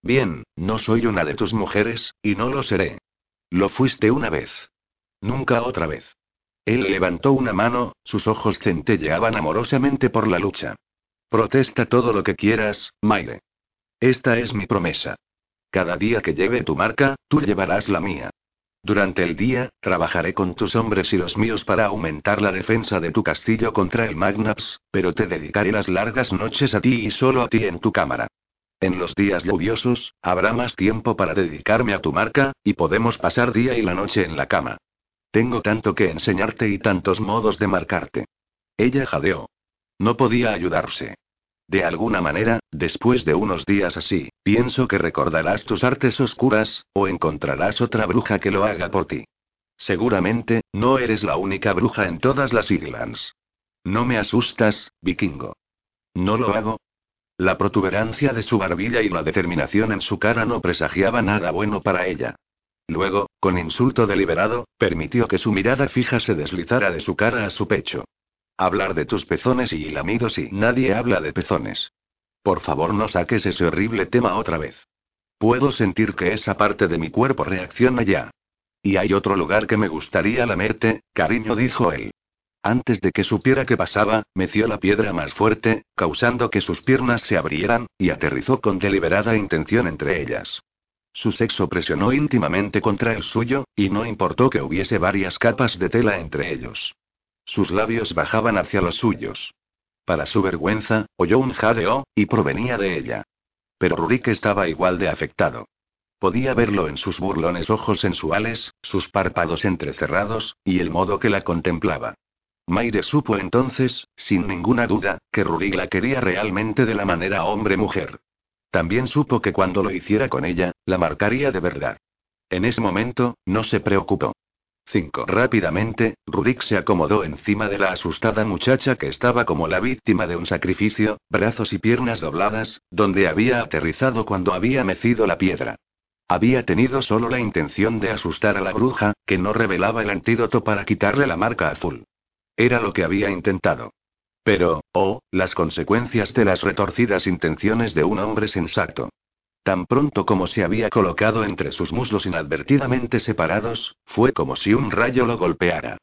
Bien, no soy una de tus mujeres, y no lo seré. Lo fuiste una vez. Nunca otra vez. Él levantó una mano, sus ojos centelleaban amorosamente por la lucha. Protesta todo lo que quieras, Maire. Esta es mi promesa. Cada día que lleve tu marca, tú llevarás la mía. Durante el día, trabajaré con tus hombres y los míos para aumentar la defensa de tu castillo contra el Magnaps, pero te dedicaré las largas noches a ti y solo a ti en tu cámara. En los días lluviosos, habrá más tiempo para dedicarme a tu marca, y podemos pasar día y la noche en la cama. Tengo tanto que enseñarte y tantos modos de marcarte. Ella jadeó. No podía ayudarse. De alguna manera, después de unos días así, pienso que recordarás tus artes oscuras, o encontrarás otra bruja que lo haga por ti. Seguramente, no eres la única bruja en todas las Islands. No me asustas, vikingo. No lo hago. La protuberancia de su barbilla y la determinación en su cara no presagiaba nada bueno para ella. Luego, con insulto deliberado, permitió que su mirada fija se deslizara de su cara a su pecho. Hablar de tus pezones y lamidos y nadie habla de pezones. Por favor, no saques ese horrible tema otra vez. Puedo sentir que esa parte de mi cuerpo reacciona ya. Y hay otro lugar que me gustaría lamerte, cariño, dijo él. Antes de que supiera qué pasaba, meció la piedra más fuerte, causando que sus piernas se abrieran, y aterrizó con deliberada intención entre ellas. Su sexo presionó íntimamente contra el suyo, y no importó que hubiese varias capas de tela entre ellos. Sus labios bajaban hacia los suyos. Para su vergüenza, oyó un jadeo, y provenía de ella. Pero Rurik estaba igual de afectado. Podía verlo en sus burlones ojos sensuales, sus párpados entrecerrados, y el modo que la contemplaba. Maire supo entonces, sin ninguna duda, que Rurik la quería realmente de la manera hombre-mujer. También supo que cuando lo hiciera con ella, la marcaría de verdad. En ese momento, no se preocupó. 5. Rápidamente, Rurik se acomodó encima de la asustada muchacha que estaba como la víctima de un sacrificio, brazos y piernas dobladas, donde había aterrizado cuando había mecido la piedra. Había tenido solo la intención de asustar a la bruja, que no revelaba el antídoto para quitarle la marca azul. Era lo que había intentado. Pero, oh, las consecuencias de las retorcidas intenciones de un hombre sensato. Tan pronto como se había colocado entre sus muslos inadvertidamente separados, fue como si un rayo lo golpeara.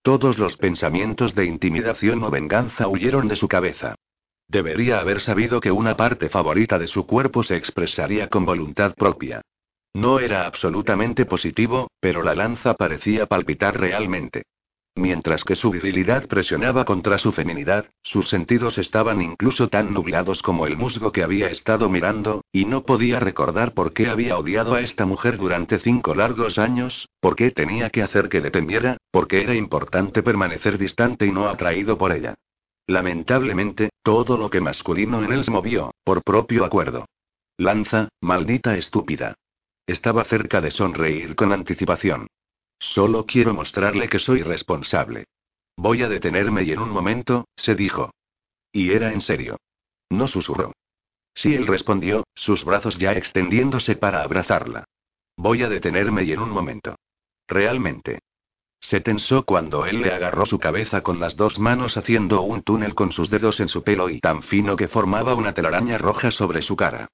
Todos los pensamientos de intimidación o venganza huyeron de su cabeza. Debería haber sabido que una parte favorita de su cuerpo se expresaría con voluntad propia. No era absolutamente positivo, pero la lanza parecía palpitar realmente. Mientras que su virilidad presionaba contra su feminidad, sus sentidos estaban incluso tan nublados como el musgo que había estado mirando, y no podía recordar por qué había odiado a esta mujer durante cinco largos años, por qué tenía que hacer que le temiera, por qué era importante permanecer distante y no atraído por ella. Lamentablemente, todo lo que masculino en él se movió, por propio acuerdo. Lanza, maldita estúpida. Estaba cerca de sonreír con anticipación. Solo quiero mostrarle que soy responsable. Voy a detenerme y en un momento, se dijo. Y era en serio. No susurró. Sí, él respondió, sus brazos ya extendiéndose para abrazarla. Voy a detenerme y en un momento. Realmente. Se tensó cuando él le agarró su cabeza con las dos manos haciendo un túnel con sus dedos en su pelo y tan fino que formaba una telaraña roja sobre su cara.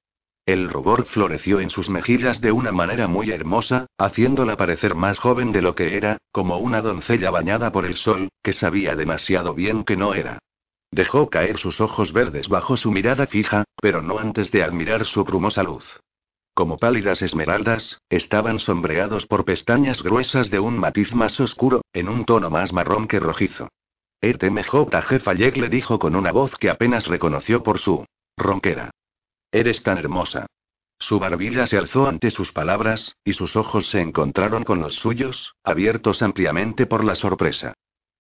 El rubor floreció en sus mejillas de una manera muy hermosa, haciéndola parecer más joven de lo que era, como una doncella bañada por el sol, que sabía demasiado bien que no era. Dejó caer sus ojos verdes bajo su mirada fija, pero no antes de admirar su brumosa luz. Como pálidas esmeraldas, estaban sombreados por pestañas gruesas de un matiz más oscuro, en un tono más marrón que rojizo. ETMJ Fayek le dijo con una voz que apenas reconoció por su ronquera. Eres tan hermosa. Su barbilla se alzó ante sus palabras, y sus ojos se encontraron con los suyos, abiertos ampliamente por la sorpresa.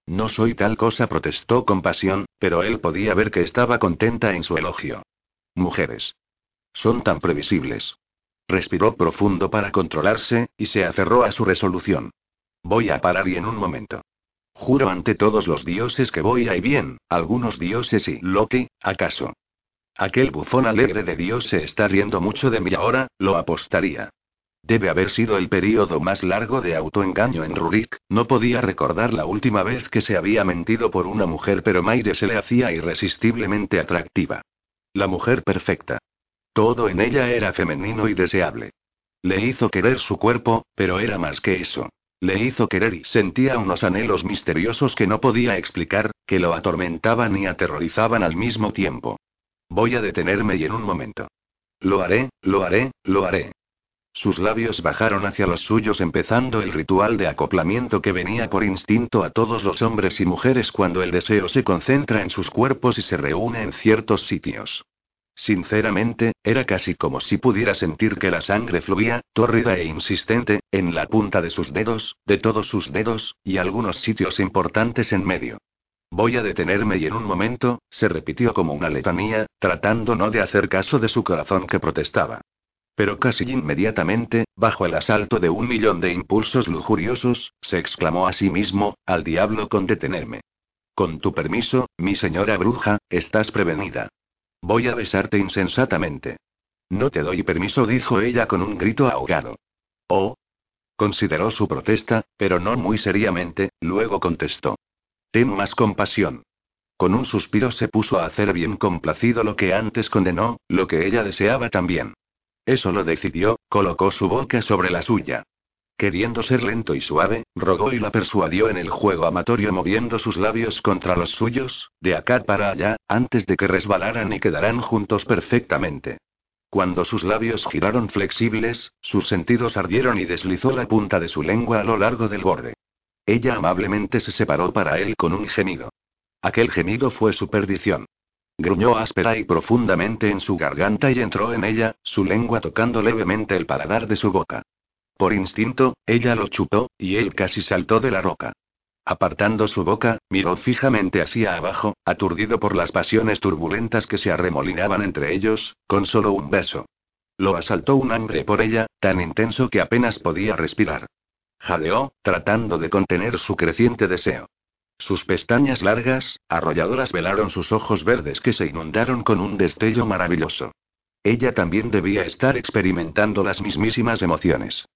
No soy tal cosa, protestó con pasión, pero él podía ver que estaba contenta en su elogio. Mujeres. Son tan previsibles. Respiró profundo para controlarse, y se aferró a su resolución. Voy a parar y en un momento. Juro ante todos los dioses que voy a y bien, algunos dioses y Loki, ¿acaso? Aquel bufón alegre de Dios se está riendo mucho de mí ahora, lo apostaría. Debe haber sido el período más largo de autoengaño en Rurik, no podía recordar la última vez que se había mentido por una mujer, pero Maire se le hacía irresistiblemente atractiva. La mujer perfecta. Todo en ella era femenino y deseable. Le hizo querer su cuerpo, pero era más que eso. Le hizo querer y sentía unos anhelos misteriosos que no podía explicar, que lo atormentaban y aterrorizaban al mismo tiempo. Voy a detenerme y en un momento. Lo haré, lo haré, lo haré. Sus labios bajaron hacia los suyos empezando el ritual de acoplamiento que venía por instinto a todos los hombres y mujeres cuando el deseo se concentra en sus cuerpos y se reúne en ciertos sitios. Sinceramente, era casi como si pudiera sentir que la sangre fluía, tórrida e insistente, en la punta de sus dedos, de todos sus dedos, y algunos sitios importantes en medio. Voy a detenerme y en un momento, se repitió como una letanía, tratando no de hacer caso de su corazón que protestaba. Pero casi inmediatamente, bajo el asalto de un millón de impulsos lujuriosos, se exclamó a sí mismo, al diablo con detenerme. Con tu permiso, mi señora bruja, estás prevenida. Voy a besarte insensatamente. No te doy permiso, dijo ella con un grito ahogado. Oh. Consideró su protesta, pero no muy seriamente, luego contestó. Ten más compasión. Con un suspiro se puso a hacer bien complacido lo que antes condenó, lo que ella deseaba también. Eso lo decidió, colocó su boca sobre la suya. Queriendo ser lento y suave, rogó y la persuadió en el juego amatorio moviendo sus labios contra los suyos, de acá para allá, antes de que resbalaran y quedaran juntos perfectamente. Cuando sus labios giraron flexibles, sus sentidos ardieron y deslizó la punta de su lengua a lo largo del borde. Ella amablemente se separó para él con un gemido. Aquel gemido fue su perdición. Gruñó áspera y profundamente en su garganta y entró en ella, su lengua tocando levemente el paladar de su boca. Por instinto, ella lo chupó, y él casi saltó de la roca. Apartando su boca, miró fijamente hacia abajo, aturdido por las pasiones turbulentas que se arremolinaban entre ellos, con solo un beso. Lo asaltó un hambre por ella, tan intenso que apenas podía respirar. Jadeó, tratando de contener su creciente deseo. Sus pestañas largas, arrolladoras velaron sus ojos verdes que se inundaron con un destello maravilloso. Ella también debía estar experimentando las mismísimas emociones.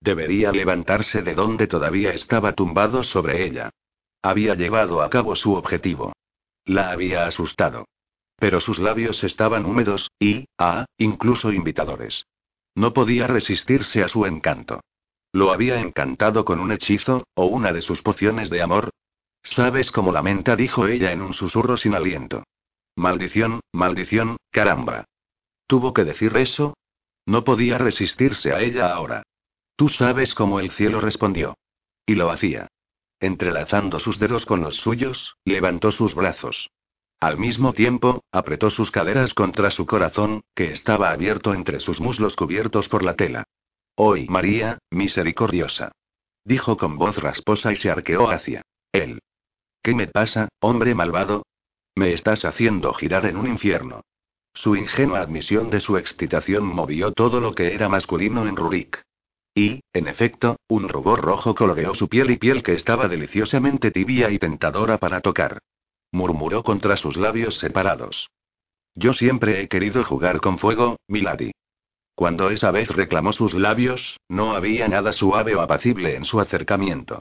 Debería levantarse de donde todavía estaba tumbado sobre ella. Había llevado a cabo su objetivo. La había asustado. Pero sus labios estaban húmedos, y, ah, incluso invitadores. No podía resistirse a su encanto. Lo había encantado con un hechizo, o una de sus pociones de amor. Sabes cómo lamenta, dijo ella en un susurro sin aliento. Maldición, maldición, caramba. ¿Tuvo que decir eso? No podía resistirse a ella ahora. Tú sabes cómo el cielo respondió. Y lo hacía. Entrelazando sus dedos con los suyos, levantó sus brazos. Al mismo tiempo, apretó sus caderas contra su corazón, que estaba abierto entre sus muslos cubiertos por la tela. Hoy, María, misericordiosa. Dijo con voz rasposa y se arqueó hacia él. ¿Qué me pasa, hombre malvado? Me estás haciendo girar en un infierno. Su ingenua admisión de su excitación movió todo lo que era masculino en Rurik. Y, en efecto, un rubor rojo coloreó su piel y piel que estaba deliciosamente tibia y tentadora para tocar. Murmuró contra sus labios separados. Yo siempre he querido jugar con fuego, Milady. Cuando esa vez reclamó sus labios, no había nada suave o apacible en su acercamiento.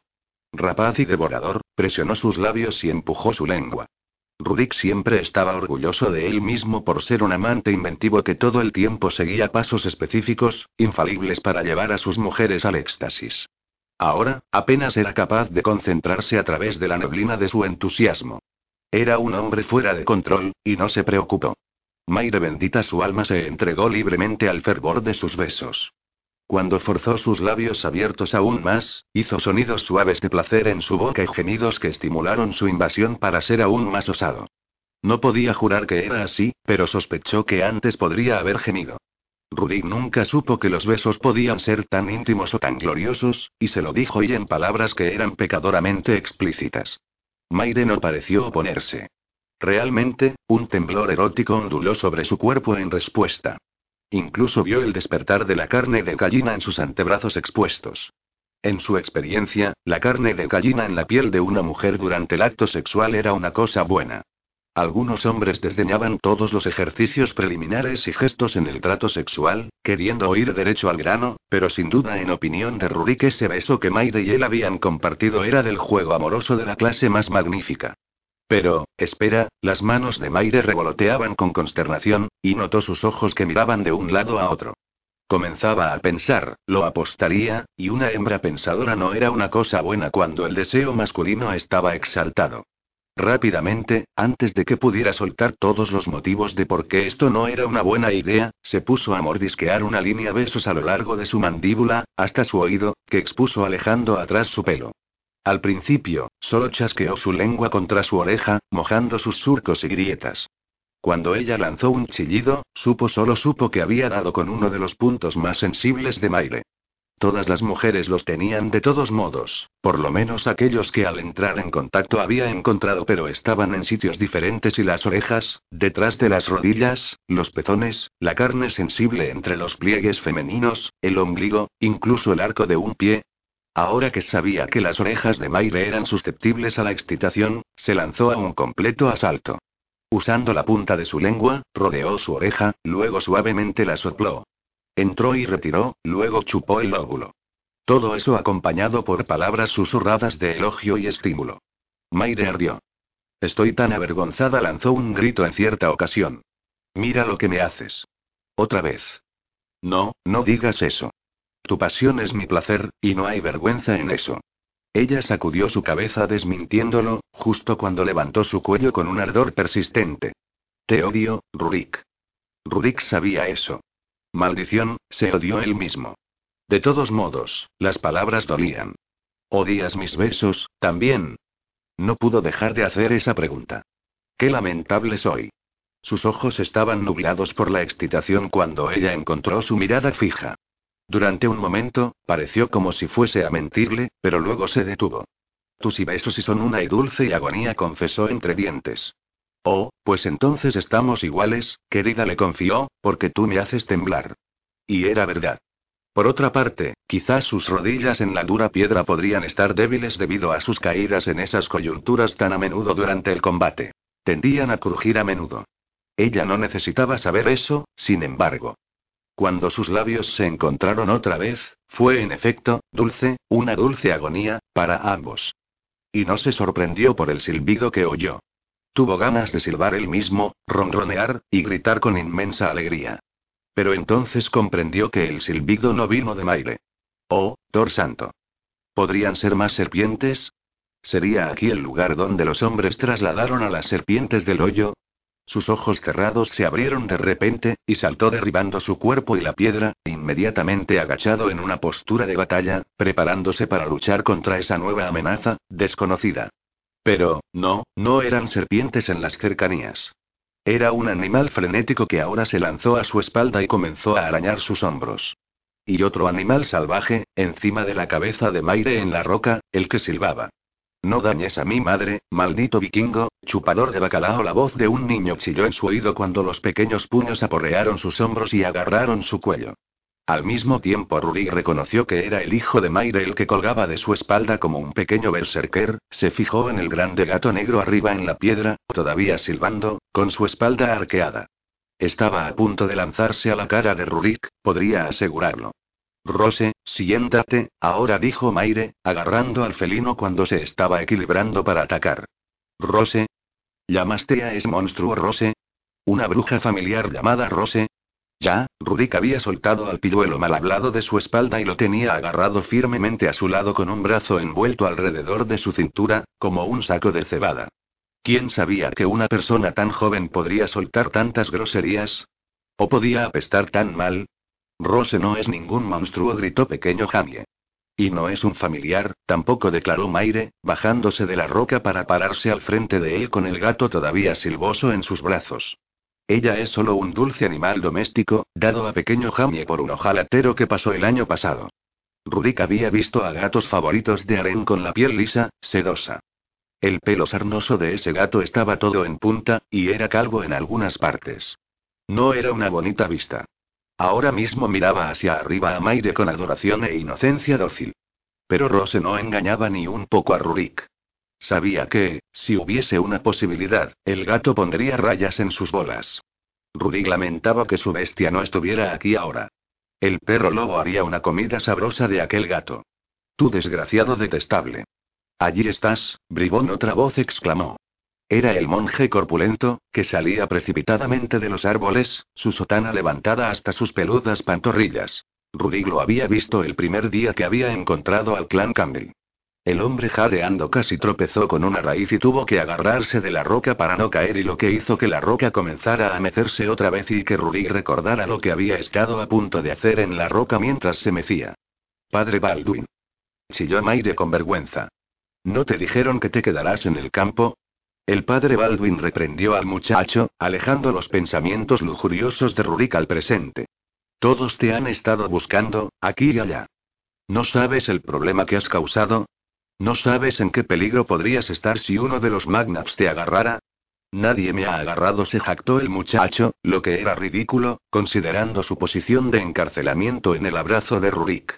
Rapaz y devorador, presionó sus labios y empujó su lengua. Rudik siempre estaba orgulloso de él mismo por ser un amante inventivo que todo el tiempo seguía pasos específicos, infalibles para llevar a sus mujeres al éxtasis. Ahora, apenas era capaz de concentrarse a través de la neblina de su entusiasmo. Era un hombre fuera de control, y no se preocupó. Maire bendita su alma se entregó libremente al fervor de sus besos. Cuando forzó sus labios abiertos aún más, hizo sonidos suaves de placer en su boca y gemidos que estimularon su invasión para ser aún más osado. No podía jurar que era así, pero sospechó que antes podría haber gemido. Rudy nunca supo que los besos podían ser tan íntimos o tan gloriosos, y se lo dijo y en palabras que eran pecadoramente explícitas. Maire no pareció oponerse. Realmente, un temblor erótico onduló sobre su cuerpo en respuesta. Incluso vio el despertar de la carne de gallina en sus antebrazos expuestos. En su experiencia, la carne de gallina en la piel de una mujer durante el acto sexual era una cosa buena. Algunos hombres desdeñaban todos los ejercicios preliminares y gestos en el trato sexual, queriendo oír derecho al grano, pero sin duda en opinión de Rurik ese beso que Mayre y él habían compartido era del juego amoroso de la clase más magnífica. Pero, espera, las manos de Mayre revoloteaban con consternación, y notó sus ojos que miraban de un lado a otro. Comenzaba a pensar, lo apostaría, y una hembra pensadora no era una cosa buena cuando el deseo masculino estaba exaltado. Rápidamente, antes de que pudiera soltar todos los motivos de por qué esto no era una buena idea, se puso a mordisquear una línea besos a lo largo de su mandíbula, hasta su oído, que expuso alejando atrás su pelo. Al principio, solo chasqueó su lengua contra su oreja, mojando sus surcos y grietas. Cuando ella lanzó un chillido, supo solo supo que había dado con uno de los puntos más sensibles de Maire. Todas las mujeres los tenían de todos modos, por lo menos aquellos que al entrar en contacto había encontrado pero estaban en sitios diferentes y las orejas, detrás de las rodillas, los pezones, la carne sensible entre los pliegues femeninos, el ombligo, incluso el arco de un pie. Ahora que sabía que las orejas de Maire eran susceptibles a la excitación, se lanzó a un completo asalto. Usando la punta de su lengua, rodeó su oreja, luego suavemente la sopló. Entró y retiró, luego chupó el óvulo. Todo eso acompañado por palabras susurradas de elogio y estímulo. Maire ardió. Estoy tan avergonzada, lanzó un grito en cierta ocasión. Mira lo que me haces. Otra vez. No, no digas eso. Tu pasión es mi placer, y no hay vergüenza en eso. Ella sacudió su cabeza desmintiéndolo, justo cuando levantó su cuello con un ardor persistente. Te odio, Rurik. Rurik sabía eso. Maldición, se odió él mismo. De todos modos, las palabras dolían. ¿Odias mis besos, también? No pudo dejar de hacer esa pregunta. Qué lamentable soy. Sus ojos estaban nublados por la excitación cuando ella encontró su mirada fija. Durante un momento, pareció como si fuese a mentirle, pero luego se detuvo. Tus y besos y son una y dulce y agonía, confesó entre dientes. Oh, pues entonces estamos iguales, querida, le confió, porque tú me haces temblar. Y era verdad. Por otra parte, quizás sus rodillas en la dura piedra podrían estar débiles debido a sus caídas en esas coyunturas tan a menudo durante el combate. Tendían a crujir a menudo. Ella no necesitaba saber eso, sin embargo. Cuando sus labios se encontraron otra vez, fue en efecto, dulce, una dulce agonía, para ambos. Y no se sorprendió por el silbido que oyó. Tuvo ganas de silbar él mismo, ronronear, y gritar con inmensa alegría. Pero entonces comprendió que el silbido no vino de Maire. Oh, Thor Santo. ¿Podrían ser más serpientes? ¿Sería aquí el lugar donde los hombres trasladaron a las serpientes del hoyo? Sus ojos cerrados se abrieron de repente, y saltó derribando su cuerpo y la piedra, inmediatamente agachado en una postura de batalla, preparándose para luchar contra esa nueva amenaza, desconocida. Pero, no, no eran serpientes en las cercanías. Era un animal frenético que ahora se lanzó a su espalda y comenzó a arañar sus hombros. Y otro animal salvaje, encima de la cabeza de Maire en la roca, el que silbaba. No dañes a mi madre, maldito vikingo, chupador de bacalao. La voz de un niño chilló en su oído cuando los pequeños puños aporrearon sus hombros y agarraron su cuello. Al mismo tiempo Rurik reconoció que era el hijo de Maire el que colgaba de su espalda como un pequeño berserker, se fijó en el grande gato negro arriba en la piedra, todavía silbando, con su espalda arqueada. Estaba a punto de lanzarse a la cara de Rurik, podría asegurarlo. Rose, siéntate, ahora dijo Maire, agarrando al felino cuando se estaba equilibrando para atacar. Rose. ¿Llamaste a ese monstruo Rose? ¿Una bruja familiar llamada Rose? Ya, Rurik había soltado al pilluelo mal hablado de su espalda y lo tenía agarrado firmemente a su lado con un brazo envuelto alrededor de su cintura, como un saco de cebada. ¿Quién sabía que una persona tan joven podría soltar tantas groserías? ¿O podía apestar tan mal? Rose no es ningún monstruo, gritó pequeño Jamie. Y no es un familiar, tampoco declaró Maire, bajándose de la roca para pararse al frente de él con el gato todavía silboso en sus brazos. Ella es solo un dulce animal doméstico, dado a pequeño Jamie por un ojalatero que pasó el año pasado. Rurik había visto a gatos favoritos de Aren con la piel lisa, sedosa. El pelo sarnoso de ese gato estaba todo en punta, y era calvo en algunas partes. No era una bonita vista. Ahora mismo miraba hacia arriba a Maire con adoración e inocencia dócil. Pero Rose no engañaba ni un poco a Rurik. Sabía que, si hubiese una posibilidad, el gato pondría rayas en sus bolas. Rurik lamentaba que su bestia no estuviera aquí ahora. El perro lobo haría una comida sabrosa de aquel gato. Tú desgraciado detestable. Allí estás, bribón, otra voz exclamó. Era el monje corpulento, que salía precipitadamente de los árboles, su sotana levantada hasta sus peludas pantorrillas. Rudig lo había visto el primer día que había encontrado al clan Campbell. El hombre jadeando casi tropezó con una raíz y tuvo que agarrarse de la roca para no caer y lo que hizo que la roca comenzara a mecerse otra vez y que Rudig recordara lo que había estado a punto de hacer en la roca mientras se mecía. Padre Baldwin. Chilló Maire con vergüenza. ¿No te dijeron que te quedarás en el campo? El padre Baldwin reprendió al muchacho, alejando los pensamientos lujuriosos de Rurik al presente. Todos te han estado buscando, aquí y allá. ¿No sabes el problema que has causado? ¿No sabes en qué peligro podrías estar si uno de los Magnaps te agarrara? Nadie me ha agarrado, se jactó el muchacho, lo que era ridículo, considerando su posición de encarcelamiento en el abrazo de Rurik.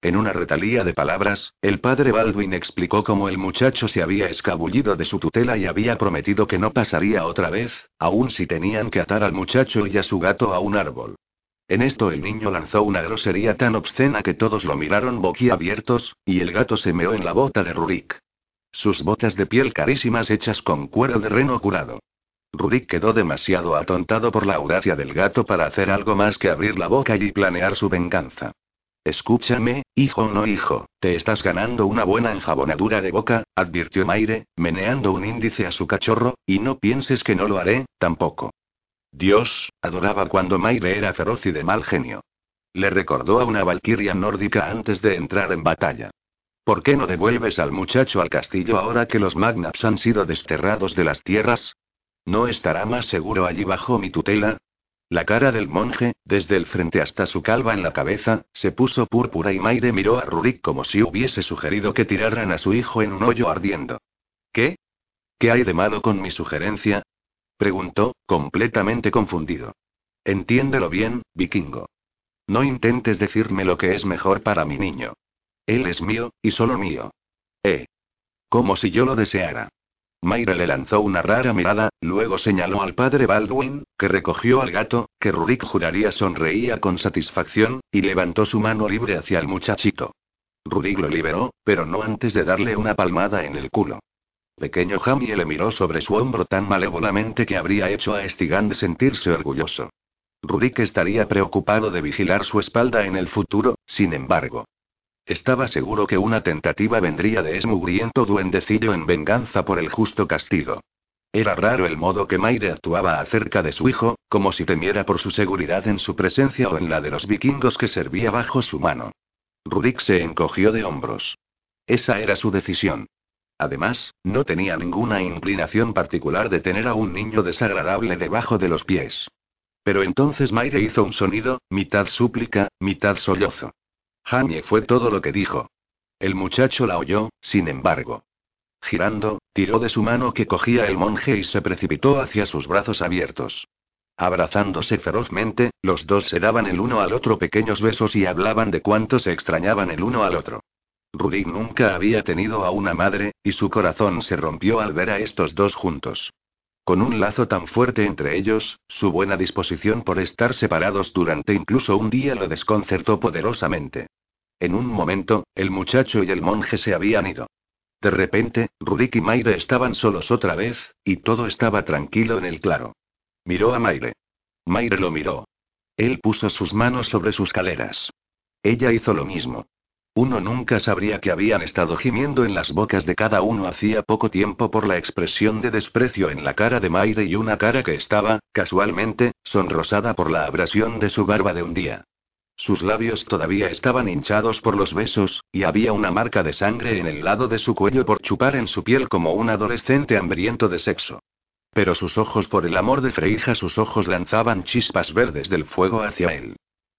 En una retalía de palabras, el padre Baldwin explicó cómo el muchacho se había escabullido de su tutela y había prometido que no pasaría otra vez, aun si tenían que atar al muchacho y a su gato a un árbol. En esto el niño lanzó una grosería tan obscena que todos lo miraron boquiabiertos, y el gato se meó en la bota de Rurik. Sus botas de piel carísimas hechas con cuero de reno curado. Rurik quedó demasiado atontado por la audacia del gato para hacer algo más que abrir la boca y planear su venganza. Escúchame, hijo o no hijo, te estás ganando una buena enjabonadura de boca, advirtió Maire, meneando un índice a su cachorro, y no pienses que no lo haré, tampoco. Dios, adoraba cuando Maire era feroz y de mal genio. Le recordó a una valquiria nórdica antes de entrar en batalla. ¿Por qué no devuelves al muchacho al castillo ahora que los Magnaps han sido desterrados de las tierras? ¿No estará más seguro allí bajo mi tutela? La cara del monje, desde el frente hasta su calva en la cabeza, se puso púrpura y Maire miró a Rurik como si hubiese sugerido que tiraran a su hijo en un hoyo ardiendo. ¿Qué? ¿Qué hay de malo con mi sugerencia? preguntó, completamente confundido. Entiéndelo bien, vikingo. No intentes decirme lo que es mejor para mi niño. Él es mío, y solo mío. Eh. Como si yo lo deseara. Mayra le lanzó una rara mirada, luego señaló al padre Baldwin, que recogió al gato, que Rurik juraría sonreía con satisfacción, y levantó su mano libre hacia el muchachito. Rurik lo liberó, pero no antes de darle una palmada en el culo. Pequeño Jamie le miró sobre su hombro tan malévolamente que habría hecho a Stigand sentirse orgulloso. Rurik estaría preocupado de vigilar su espalda en el futuro, sin embargo. Estaba seguro que una tentativa vendría de ese mugriento duendecillo en venganza por el justo castigo. Era raro el modo que Maire actuaba acerca de su hijo, como si temiera por su seguridad en su presencia o en la de los vikingos que servía bajo su mano. Rurik se encogió de hombros. Esa era su decisión. Además, no tenía ninguna inclinación particular de tener a un niño desagradable debajo de los pies. Pero entonces Maire hizo un sonido, mitad súplica, mitad sollozo. Jamie fue todo lo que dijo. El muchacho la oyó, sin embargo. Girando, tiró de su mano que cogía el monje y se precipitó hacia sus brazos abiertos. Abrazándose ferozmente, los dos se daban el uno al otro pequeños besos y hablaban de cuánto se extrañaban el uno al otro. Rudy nunca había tenido a una madre, y su corazón se rompió al ver a estos dos juntos. Con un lazo tan fuerte entre ellos, su buena disposición por estar separados durante incluso un día lo desconcertó poderosamente. En un momento, el muchacho y el monje se habían ido. De repente, Rudik y Maire estaban solos otra vez, y todo estaba tranquilo en el claro. Miró a Maire. Maire lo miró. Él puso sus manos sobre sus caleras. Ella hizo lo mismo. Uno nunca sabría que habían estado gimiendo en las bocas de cada uno hacía poco tiempo por la expresión de desprecio en la cara de Maire y una cara que estaba, casualmente, sonrosada por la abrasión de su barba de un día. Sus labios todavía estaban hinchados por los besos, y había una marca de sangre en el lado de su cuello por chupar en su piel como un adolescente hambriento de sexo. Pero sus ojos, por el amor de Freija, sus ojos lanzaban chispas verdes del fuego hacia él.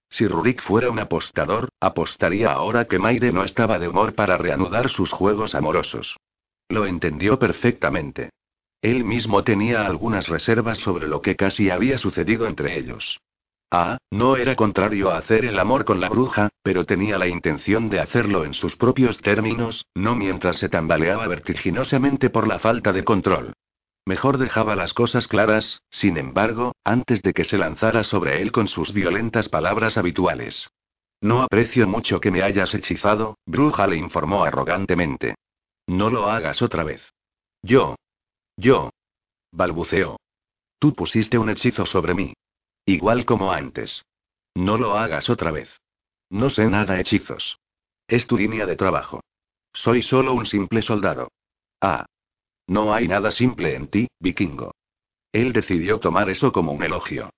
Si Rurik fuera un apostador, apostaría ahora que Maire no estaba de humor para reanudar sus juegos amorosos. Lo entendió perfectamente. Él mismo tenía algunas reservas sobre lo que casi había sucedido entre ellos. Ah, no era contrario a hacer el amor con la bruja, pero tenía la intención de hacerlo en sus propios términos, no mientras se tambaleaba vertiginosamente por la falta de control. Mejor dejaba las cosas claras, sin embargo, antes de que se lanzara sobre él con sus violentas palabras habituales. No aprecio mucho que me hayas hechizado, bruja le informó arrogantemente. No lo hagas otra vez. Yo. Yo. Balbuceó. Tú pusiste un hechizo sobre mí. Igual como antes. No lo hagas otra vez. No sé nada hechizos. Es tu línea de trabajo. Soy solo un simple soldado. Ah. No hay nada simple en ti, vikingo. Él decidió tomar eso como un elogio.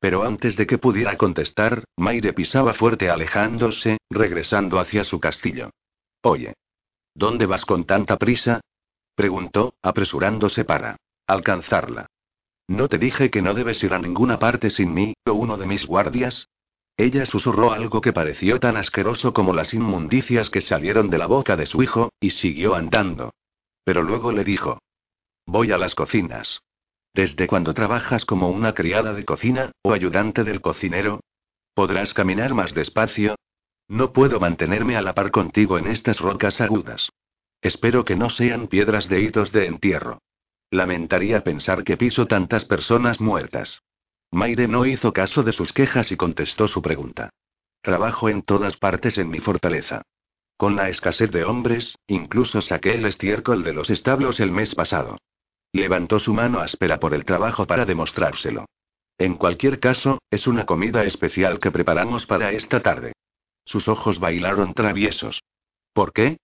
Pero antes de que pudiera contestar, Maire pisaba fuerte alejándose, regresando hacia su castillo. Oye. ¿Dónde vas con tanta prisa? preguntó, apresurándose para alcanzarla. ¿No te dije que no debes ir a ninguna parte sin mí, o uno de mis guardias? Ella susurró algo que pareció tan asqueroso como las inmundicias que salieron de la boca de su hijo, y siguió andando. Pero luego le dijo. Voy a las cocinas. ¿Desde cuando trabajas como una criada de cocina, o ayudante del cocinero? ¿Podrás caminar más despacio? No puedo mantenerme a la par contigo en estas rocas agudas. Espero que no sean piedras de hitos de entierro. Lamentaría pensar que piso tantas personas muertas. Maire no hizo caso de sus quejas y contestó su pregunta. Trabajo en todas partes en mi fortaleza. Con la escasez de hombres, incluso saqué el estiércol de los establos el mes pasado. Levantó su mano áspera por el trabajo para demostrárselo. En cualquier caso, es una comida especial que preparamos para esta tarde. Sus ojos bailaron traviesos. ¿Por qué?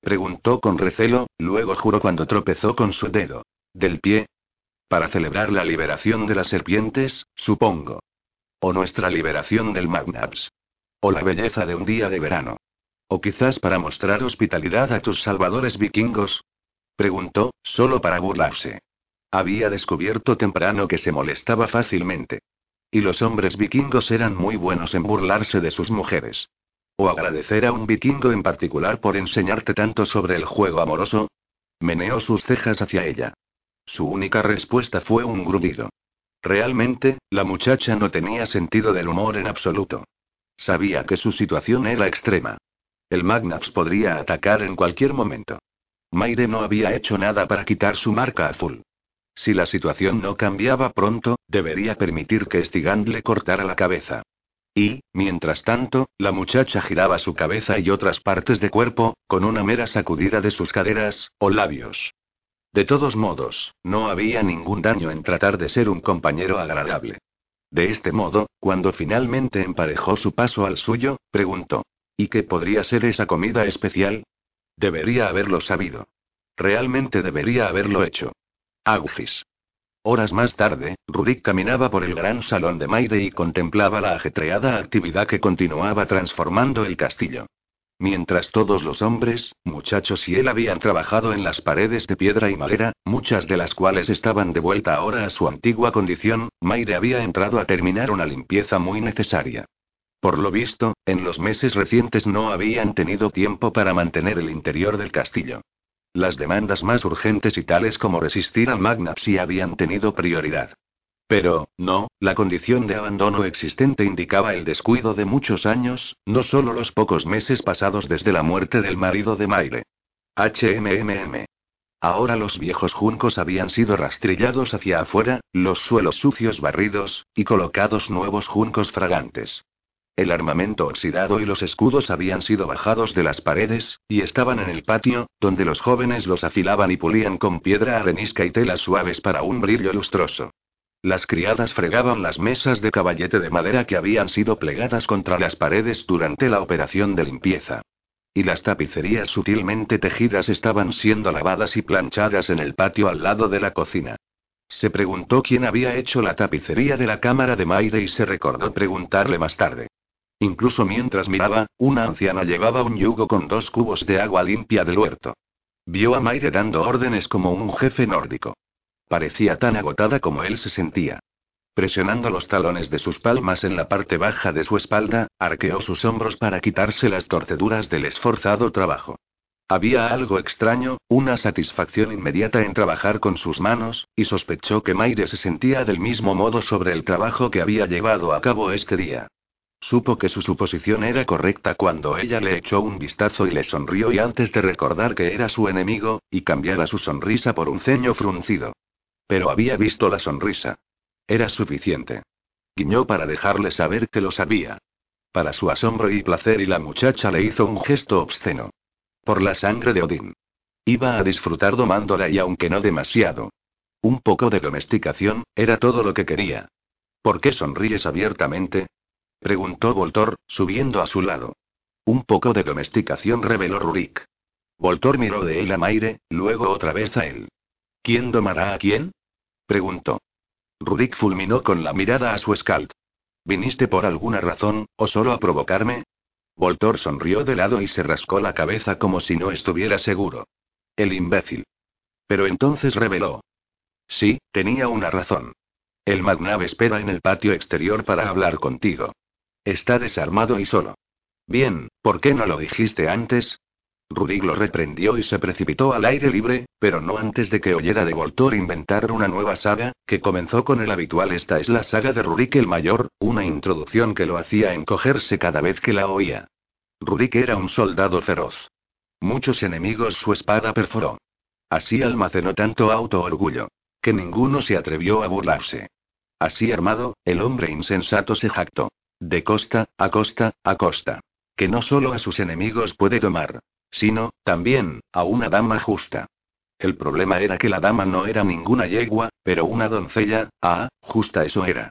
Preguntó con recelo, luego juró cuando tropezó con su dedo. ¿Del pie? Para celebrar la liberación de las serpientes, supongo. O nuestra liberación del Magnaps. O la belleza de un día de verano. O quizás para mostrar hospitalidad a tus salvadores vikingos. Preguntó, solo para burlarse. Había descubierto temprano que se molestaba fácilmente. Y los hombres vikingos eran muy buenos en burlarse de sus mujeres. O agradecer a un vikingo en particular por enseñarte tanto sobre el juego amoroso. Meneó sus cejas hacia ella. Su única respuesta fue un grudido. Realmente, la muchacha no tenía sentido del humor en absoluto. Sabía que su situación era extrema. El Magnaps podría atacar en cualquier momento. Maire no había hecho nada para quitar su marca azul. Si la situación no cambiaba pronto, debería permitir que Stigand le cortara la cabeza. Y, mientras tanto, la muchacha giraba su cabeza y otras partes de cuerpo, con una mera sacudida de sus caderas, o labios. De todos modos, no había ningún daño en tratar de ser un compañero agradable. De este modo, cuando finalmente emparejó su paso al suyo, preguntó. ¿Y qué podría ser esa comida especial? Debería haberlo sabido. Realmente debería haberlo hecho. Agufis. Horas más tarde, Rurik caminaba por el gran salón de Maire y contemplaba la ajetreada actividad que continuaba transformando el castillo. Mientras todos los hombres, muchachos y él habían trabajado en las paredes de piedra y madera, muchas de las cuales estaban de vuelta ahora a su antigua condición, Maire había entrado a terminar una limpieza muy necesaria. Por lo visto, en los meses recientes no habían tenido tiempo para mantener el interior del castillo. Las demandas más urgentes y tales como resistir al Magnapsi habían tenido prioridad. Pero, no, la condición de abandono existente indicaba el descuido de muchos años, no solo los pocos meses pasados desde la muerte del marido de Maire. HMMM. Ahora los viejos juncos habían sido rastrillados hacia afuera, los suelos sucios barridos, y colocados nuevos juncos fragantes. El armamento oxidado y los escudos habían sido bajados de las paredes, y estaban en el patio, donde los jóvenes los afilaban y pulían con piedra arenisca y telas suaves para un brillo lustroso. Las criadas fregaban las mesas de caballete de madera que habían sido plegadas contra las paredes durante la operación de limpieza. Y las tapicerías sutilmente tejidas estaban siendo lavadas y planchadas en el patio al lado de la cocina. Se preguntó quién había hecho la tapicería de la cámara de Maire y se recordó preguntarle más tarde. Incluso mientras miraba, una anciana llevaba un yugo con dos cubos de agua limpia del huerto. Vio a Maire dando órdenes como un jefe nórdico. Parecía tan agotada como él se sentía. Presionando los talones de sus palmas en la parte baja de su espalda, arqueó sus hombros para quitarse las torceduras del esforzado trabajo. Había algo extraño, una satisfacción inmediata en trabajar con sus manos, y sospechó que Maire se sentía del mismo modo sobre el trabajo que había llevado a cabo este día. Supo que su suposición era correcta cuando ella le echó un vistazo y le sonrió y antes de recordar que era su enemigo, y cambiara su sonrisa por un ceño fruncido. Pero había visto la sonrisa. Era suficiente. Guiñó para dejarle saber que lo sabía. Para su asombro y placer y la muchacha le hizo un gesto obsceno. Por la sangre de Odín. Iba a disfrutar domándola y aunque no demasiado. Un poco de domesticación, era todo lo que quería. ¿Por qué sonríes abiertamente? Preguntó Voltor, subiendo a su lado. Un poco de domesticación reveló Rurik. Voltor miró de él a Maire, luego otra vez a él. ¿Quién domará a quién? Preguntó. Rurik fulminó con la mirada a su scald. ¿Viniste por alguna razón, o solo a provocarme? Voltor sonrió de lado y se rascó la cabeza como si no estuviera seguro. El imbécil. Pero entonces reveló. Sí, tenía una razón. El Magnav espera en el patio exterior para hablar contigo. Está desarmado y solo. Bien, ¿por qué no lo dijiste antes? Rurik lo reprendió y se precipitó al aire libre, pero no antes de que oyera de Voltor inventar una nueva saga, que comenzó con el habitual Esta es la saga de Rurik el Mayor, una introducción que lo hacía encogerse cada vez que la oía. Rurik era un soldado feroz. Muchos enemigos su espada perforó. Así almacenó tanto auto-orgullo. Que ninguno se atrevió a burlarse. Así armado, el hombre insensato se jactó. De costa, a costa, a costa. Que no solo a sus enemigos puede tomar, sino, también, a una dama justa. El problema era que la dama no era ninguna yegua, pero una doncella, ah, justa eso era.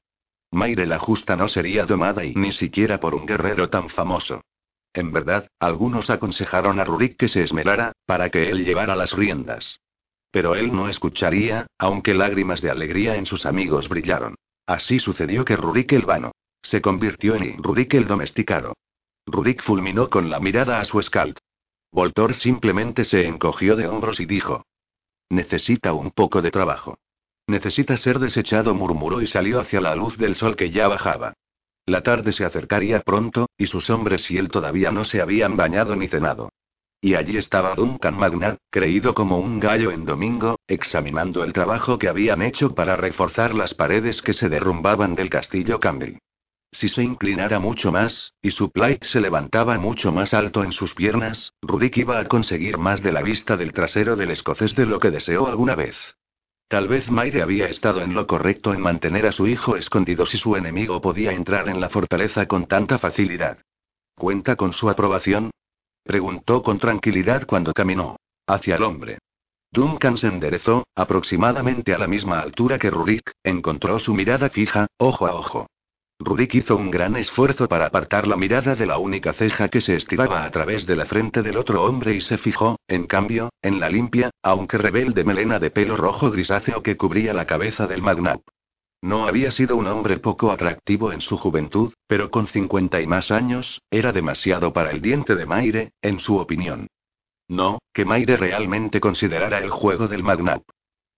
Maire la justa no sería domada y ni siquiera por un guerrero tan famoso. En verdad, algunos aconsejaron a Rurik que se esmerara, para que él llevara las riendas. Pero él no escucharía, aunque lágrimas de alegría en sus amigos brillaron. Así sucedió que Rurik el vano se convirtió en Rurik el domesticado. Rurik fulminó con la mirada a su scald. Voltor simplemente se encogió de hombros y dijo. Necesita un poco de trabajo. Necesita ser desechado, murmuró y salió hacia la luz del sol que ya bajaba. La tarde se acercaría pronto, y sus hombres y él todavía no se habían bañado ni cenado. Y allí estaba Duncan Magnat, creído como un gallo en domingo, examinando el trabajo que habían hecho para reforzar las paredes que se derrumbaban del castillo Campbell. Si se inclinara mucho más, y su plight se levantaba mucho más alto en sus piernas, Rudik iba a conseguir más de la vista del trasero del escocés de lo que deseó alguna vez. Tal vez Maire había estado en lo correcto en mantener a su hijo escondido si su enemigo podía entrar en la fortaleza con tanta facilidad. ¿Cuenta con su aprobación? Preguntó con tranquilidad cuando caminó hacia el hombre. Duncan se enderezó, aproximadamente a la misma altura que Rurik, encontró su mirada fija, ojo a ojo. Rurik hizo un gran esfuerzo para apartar la mirada de la única ceja que se estiraba a través de la frente del otro hombre y se fijó, en cambio, en la limpia, aunque rebelde melena de pelo rojo grisáceo que cubría la cabeza del magnat. No había sido un hombre poco atractivo en su juventud, pero con 50 y más años, era demasiado para el diente de Maire, en su opinión. No, que Maire realmente considerara el juego del magnat.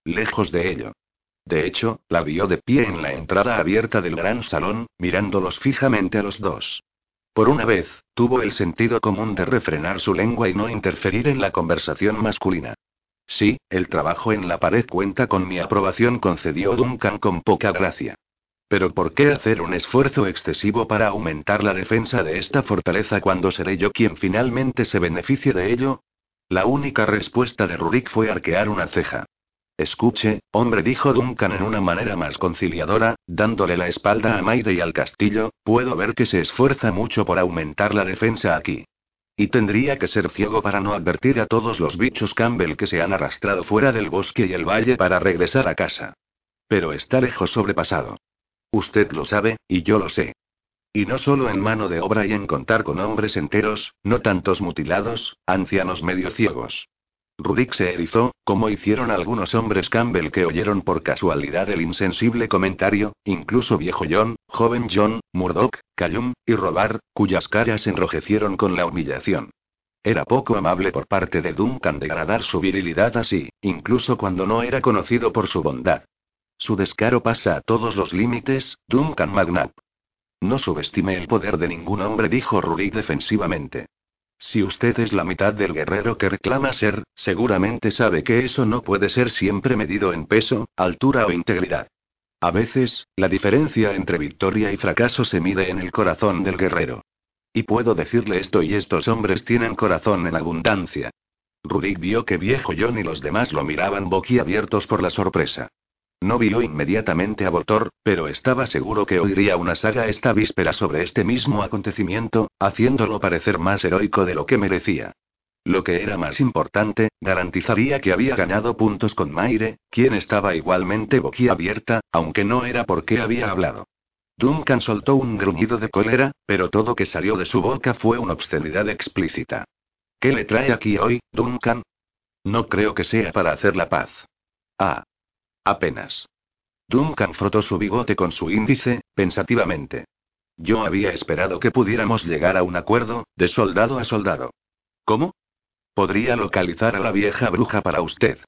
Lejos de ello. De hecho, la vio de pie en la entrada abierta del gran salón, mirándolos fijamente a los dos. Por una vez, tuvo el sentido común de refrenar su lengua y no interferir en la conversación masculina. Sí, el trabajo en la pared cuenta con mi aprobación, concedió Duncan con poca gracia. Pero ¿por qué hacer un esfuerzo excesivo para aumentar la defensa de esta fortaleza cuando seré yo quien finalmente se beneficie de ello? La única respuesta de Rurik fue arquear una ceja. Escuche, hombre, dijo Duncan en una manera más conciliadora, dándole la espalda a Maide y al castillo, puedo ver que se esfuerza mucho por aumentar la defensa aquí. Y tendría que ser ciego para no advertir a todos los bichos Campbell que se han arrastrado fuera del bosque y el valle para regresar a casa. Pero está lejos sobrepasado. Usted lo sabe, y yo lo sé. Y no solo en mano de obra y en contar con hombres enteros, no tantos mutilados, ancianos medio ciegos. Rudik se erizó, como hicieron algunos hombres Campbell que oyeron por casualidad el insensible comentario, incluso viejo John, joven John, Murdoch, Callum, y Robar, cuyas caras enrojecieron con la humillación. Era poco amable por parte de Duncan degradar su virilidad así, incluso cuando no era conocido por su bondad. Su descaro pasa a todos los límites, Duncan Magnat. No subestime el poder de ningún hombre, dijo Rurik defensivamente. Si usted es la mitad del guerrero que reclama ser, seguramente sabe que eso no puede ser siempre medido en peso, altura o integridad. A veces, la diferencia entre victoria y fracaso se mide en el corazón del guerrero. Y puedo decirle esto y estos hombres tienen corazón en abundancia. Rudik vio que viejo John y los demás lo miraban boquiabiertos por la sorpresa. No vio inmediatamente a Botor, pero estaba seguro que oiría una saga esta víspera sobre este mismo acontecimiento, haciéndolo parecer más heroico de lo que merecía. Lo que era más importante, garantizaría que había ganado puntos con Maire, quien estaba igualmente boquiabierta, aunque no era porque había hablado. Duncan soltó un gruñido de cólera, pero todo que salió de su boca fue una obscenidad explícita. ¿Qué le trae aquí hoy, Duncan? No creo que sea para hacer la paz. Ah, Apenas. Duncan frotó su bigote con su índice, pensativamente. Yo había esperado que pudiéramos llegar a un acuerdo, de soldado a soldado. ¿Cómo? Podría localizar a la vieja bruja para usted.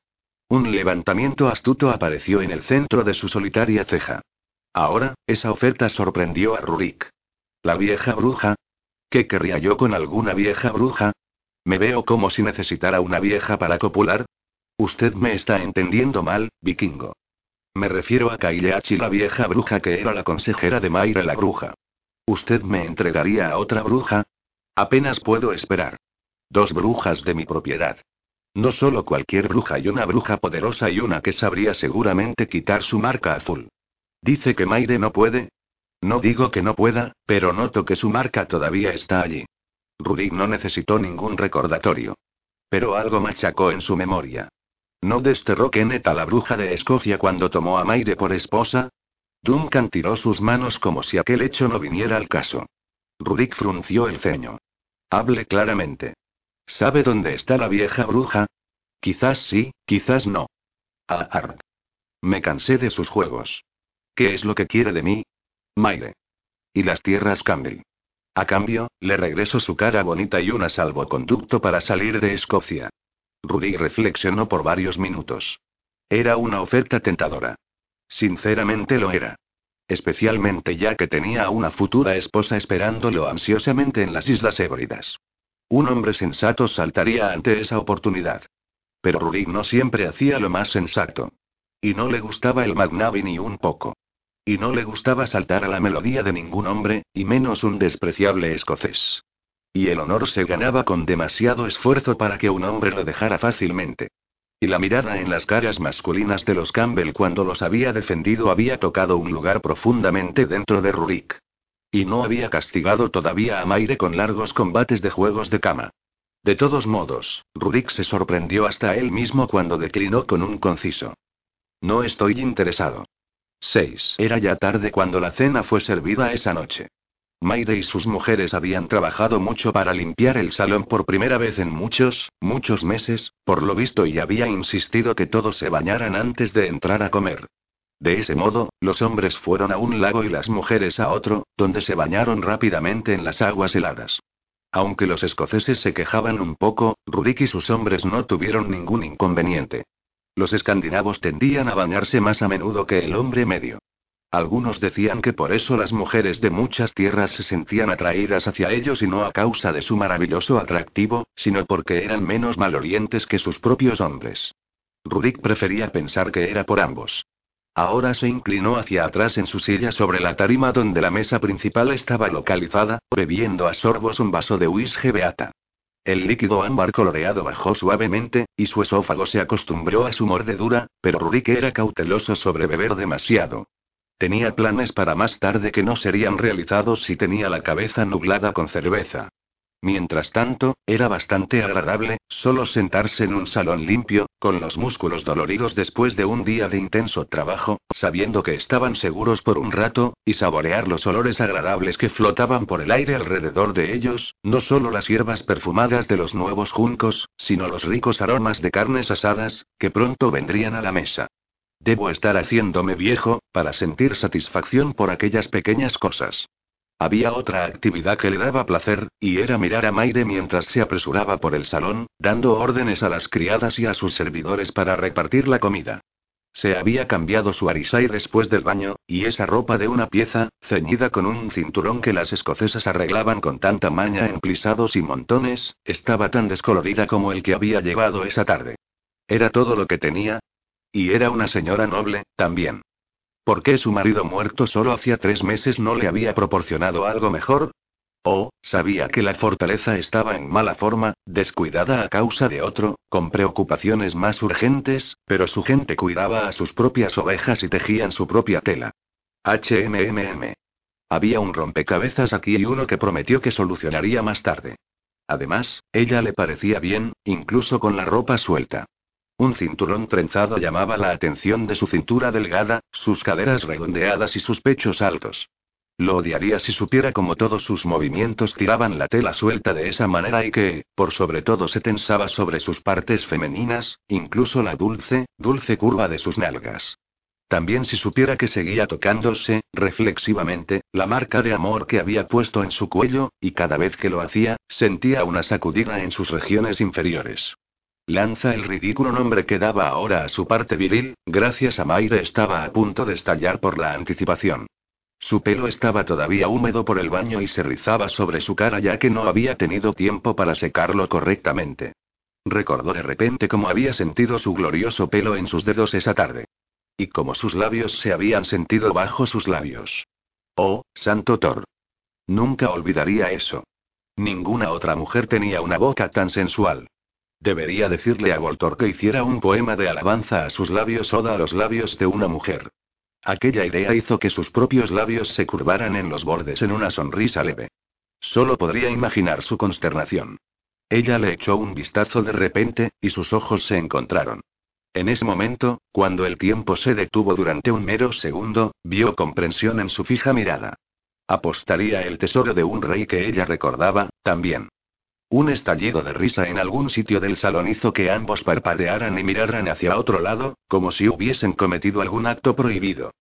Un levantamiento astuto apareció en el centro de su solitaria ceja. Ahora, esa oferta sorprendió a Rurik. ¿La vieja bruja? ¿Qué querría yo con alguna vieja bruja? ¿Me veo como si necesitara una vieja para copular? Usted me está entendiendo mal, vikingo. Me refiero a Kaileachi, la vieja bruja que era la consejera de Mayra la bruja. ¿Usted me entregaría a otra bruja? Apenas puedo esperar. Dos brujas de mi propiedad. No solo cualquier bruja y una bruja poderosa y una que sabría seguramente quitar su marca azul. Dice que Mayre no puede. No digo que no pueda, pero noto que su marca todavía está allí. Rudik no necesitó ningún recordatorio. Pero algo machacó en su memoria. ¿No desterró Kenneth a la bruja de Escocia cuando tomó a Maire por esposa? Duncan tiró sus manos como si aquel hecho no viniera al caso. Rudik frunció el ceño. Hable claramente. ¿Sabe dónde está la vieja bruja? Quizás sí, quizás no. Ah, Me cansé de sus juegos. ¿Qué es lo que quiere de mí? Maire. Y las tierras Campbell. A cambio, le regreso su cara bonita y un salvoconducto para salir de Escocia. Rudy reflexionó por varios minutos. Era una oferta tentadora. Sinceramente lo era. Especialmente ya que tenía a una futura esposa esperándolo ansiosamente en las Islas Hébridas. Un hombre sensato saltaría ante esa oportunidad. Pero Rudy no siempre hacía lo más sensato. Y no le gustaba el Magnavi ni un poco. Y no le gustaba saltar a la melodía de ningún hombre, y menos un despreciable escocés. Y el honor se ganaba con demasiado esfuerzo para que un hombre lo dejara fácilmente. Y la mirada en las caras masculinas de los Campbell cuando los había defendido había tocado un lugar profundamente dentro de Rurik. Y no había castigado todavía a Maire con largos combates de juegos de cama. De todos modos, Rurik se sorprendió hasta él mismo cuando declinó con un conciso. No estoy interesado. 6. Era ya tarde cuando la cena fue servida esa noche. Maire y sus mujeres habían trabajado mucho para limpiar el salón por primera vez en muchos, muchos meses, por lo visto y había insistido que todos se bañaran antes de entrar a comer. De ese modo, los hombres fueron a un lago y las mujeres a otro, donde se bañaron rápidamente en las aguas heladas. Aunque los escoceses se quejaban un poco, Rurik y sus hombres no tuvieron ningún inconveniente. Los escandinavos tendían a bañarse más a menudo que el hombre medio. Algunos decían que por eso las mujeres de muchas tierras se sentían atraídas hacia ellos y no a causa de su maravilloso atractivo, sino porque eran menos malorientes que sus propios hombres. Rurik prefería pensar que era por ambos. Ahora se inclinó hacia atrás en su silla sobre la tarima donde la mesa principal estaba localizada, bebiendo a sorbos un vaso de whisky beata. El líquido ámbar coloreado bajó suavemente, y su esófago se acostumbró a su mordedura, pero Rurik era cauteloso sobre beber demasiado. Tenía planes para más tarde que no serían realizados si tenía la cabeza nublada con cerveza. Mientras tanto, era bastante agradable, solo sentarse en un salón limpio, con los músculos doloridos después de un día de intenso trabajo, sabiendo que estaban seguros por un rato, y saborear los olores agradables que flotaban por el aire alrededor de ellos, no solo las hierbas perfumadas de los nuevos juncos, sino los ricos aromas de carnes asadas, que pronto vendrían a la mesa. Debo estar haciéndome viejo, para sentir satisfacción por aquellas pequeñas cosas. Había otra actividad que le daba placer, y era mirar a Maire mientras se apresuraba por el salón, dando órdenes a las criadas y a sus servidores para repartir la comida. Se había cambiado su arisai después del baño, y esa ropa de una pieza, ceñida con un cinturón que las escocesas arreglaban con tanta maña en plisados y montones, estaba tan descolorida como el que había llevado esa tarde. Era todo lo que tenía. Y era una señora noble, también. ¿Por qué su marido muerto solo hacía tres meses no le había proporcionado algo mejor? Oh, sabía que la fortaleza estaba en mala forma, descuidada a causa de otro, con preocupaciones más urgentes, pero su gente cuidaba a sus propias ovejas y tejían su propia tela. HMMM. Había un rompecabezas aquí y uno que prometió que solucionaría más tarde. Además, ella le parecía bien, incluso con la ropa suelta. Un cinturón trenzado llamaba la atención de su cintura delgada, sus caderas redondeadas y sus pechos altos. Lo odiaría si supiera cómo todos sus movimientos tiraban la tela suelta de esa manera y que, por sobre todo, se tensaba sobre sus partes femeninas, incluso la dulce, dulce curva de sus nalgas. También si supiera que seguía tocándose, reflexivamente, la marca de amor que había puesto en su cuello, y cada vez que lo hacía, sentía una sacudida en sus regiones inferiores. Lanza el ridículo nombre que daba ahora a su parte viril, gracias a Maire estaba a punto de estallar por la anticipación. Su pelo estaba todavía húmedo por el baño y se rizaba sobre su cara ya que no había tenido tiempo para secarlo correctamente. Recordó de repente cómo había sentido su glorioso pelo en sus dedos esa tarde. Y cómo sus labios se habían sentido bajo sus labios. Oh, santo Thor. Nunca olvidaría eso. Ninguna otra mujer tenía una boca tan sensual. Debería decirle a Voltor que hiciera un poema de alabanza a sus labios oda a los labios de una mujer. Aquella idea hizo que sus propios labios se curvaran en los bordes en una sonrisa leve. Solo podría imaginar su consternación. Ella le echó un vistazo de repente, y sus ojos se encontraron. En ese momento, cuando el tiempo se detuvo durante un mero segundo, vio comprensión en su fija mirada. Apostaría el tesoro de un rey que ella recordaba, también. Un estallido de risa en algún sitio del salón hizo que ambos parpadearan y miraran hacia otro lado, como si hubiesen cometido algún acto prohibido.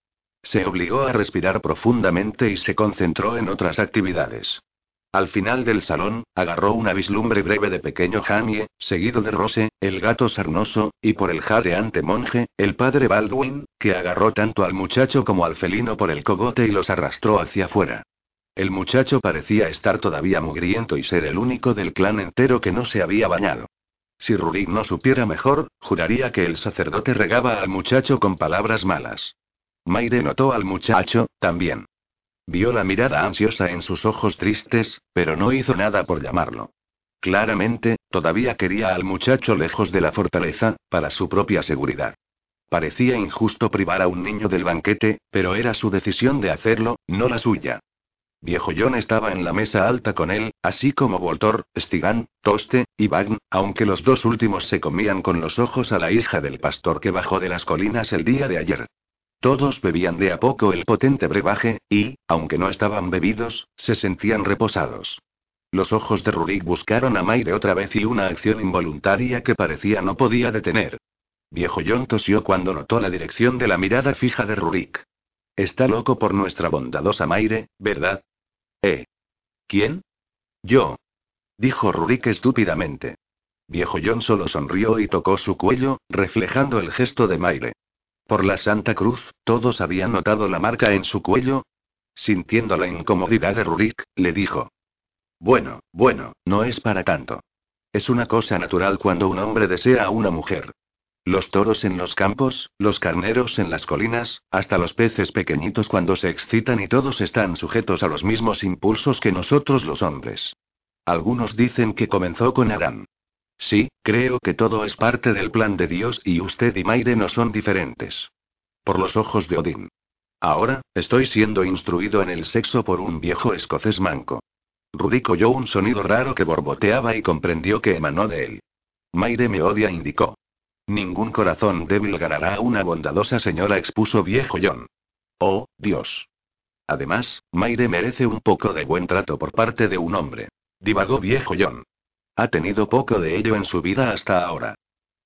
Se obligó a respirar profundamente y se concentró en otras actividades. Al final del salón, agarró una vislumbre breve de pequeño Jamie, seguido de Rose, el gato sarnoso, y por el jadeante monje, el padre Baldwin, que agarró tanto al muchacho como al felino por el cogote y los arrastró hacia afuera. El muchacho parecía estar todavía mugriento y ser el único del clan entero que no se había bañado. Si Rurik no supiera mejor, juraría que el sacerdote regaba al muchacho con palabras malas. Maire notó al muchacho, también. Vio la mirada ansiosa en sus ojos tristes, pero no hizo nada por llamarlo. Claramente, todavía quería al muchacho lejos de la fortaleza, para su propia seguridad. Parecía injusto privar a un niño del banquete, pero era su decisión de hacerlo, no la suya. Viejo John estaba en la mesa alta con él, así como Voltor, Stigan, Toste, y Bagn, aunque los dos últimos se comían con los ojos a la hija del pastor que bajó de las colinas el día de ayer. Todos bebían de a poco el potente brebaje, y, aunque no estaban bebidos, se sentían reposados. Los ojos de Rurik buscaron a Maire otra vez y una acción involuntaria que parecía no podía detener. Viejo John tosió cuando notó la dirección de la mirada fija de Rurik. Está loco por nuestra bondadosa Maire, ¿verdad? ¿Eh? ¿Quién? Yo. Dijo Rurik estúpidamente. Viejo John solo sonrió y tocó su cuello, reflejando el gesto de Maire. Por la Santa Cruz, todos habían notado la marca en su cuello. Sintiendo la incomodidad de Rurik, le dijo. Bueno, bueno, no es para tanto. Es una cosa natural cuando un hombre desea a una mujer. Los toros en los campos, los carneros en las colinas, hasta los peces pequeñitos cuando se excitan y todos están sujetos a los mismos impulsos que nosotros los hombres. Algunos dicen que comenzó con Adán. Sí, creo que todo es parte del plan de Dios y usted y Maire no son diferentes. Por los ojos de Odín. Ahora, estoy siendo instruido en el sexo por un viejo escocés manco. Rudik oyó un sonido raro que borboteaba y comprendió que emanó de él. Maire me odia, indicó. Ningún corazón débil ganará a una bondadosa señora, expuso viejo John. Oh, Dios. Además, Maire merece un poco de buen trato por parte de un hombre. Divagó viejo John. Ha tenido poco de ello en su vida hasta ahora.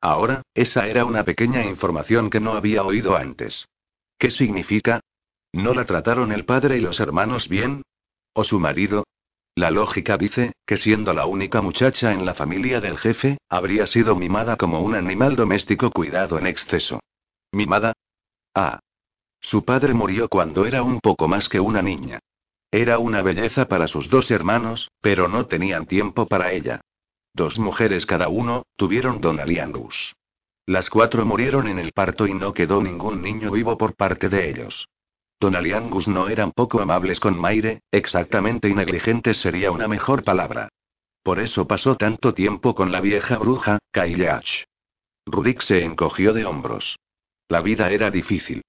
Ahora, esa era una pequeña información que no había oído antes. ¿Qué significa? ¿No la trataron el padre y los hermanos bien? ¿O su marido? La lógica dice, que siendo la única muchacha en la familia del jefe, habría sido mimada como un animal doméstico cuidado en exceso. ¿Mimada? Ah. Su padre murió cuando era un poco más que una niña. Era una belleza para sus dos hermanos, pero no tenían tiempo para ella. Dos mujeres cada uno, tuvieron Don Aliangus. Las cuatro murieron en el parto y no quedó ningún niño vivo por parte de ellos. Don Aliangus no eran poco amables con Maire, exactamente y negligentes sería una mejor palabra. Por eso pasó tanto tiempo con la vieja bruja, Kailach. Rurik se encogió de hombros. La vida era difícil.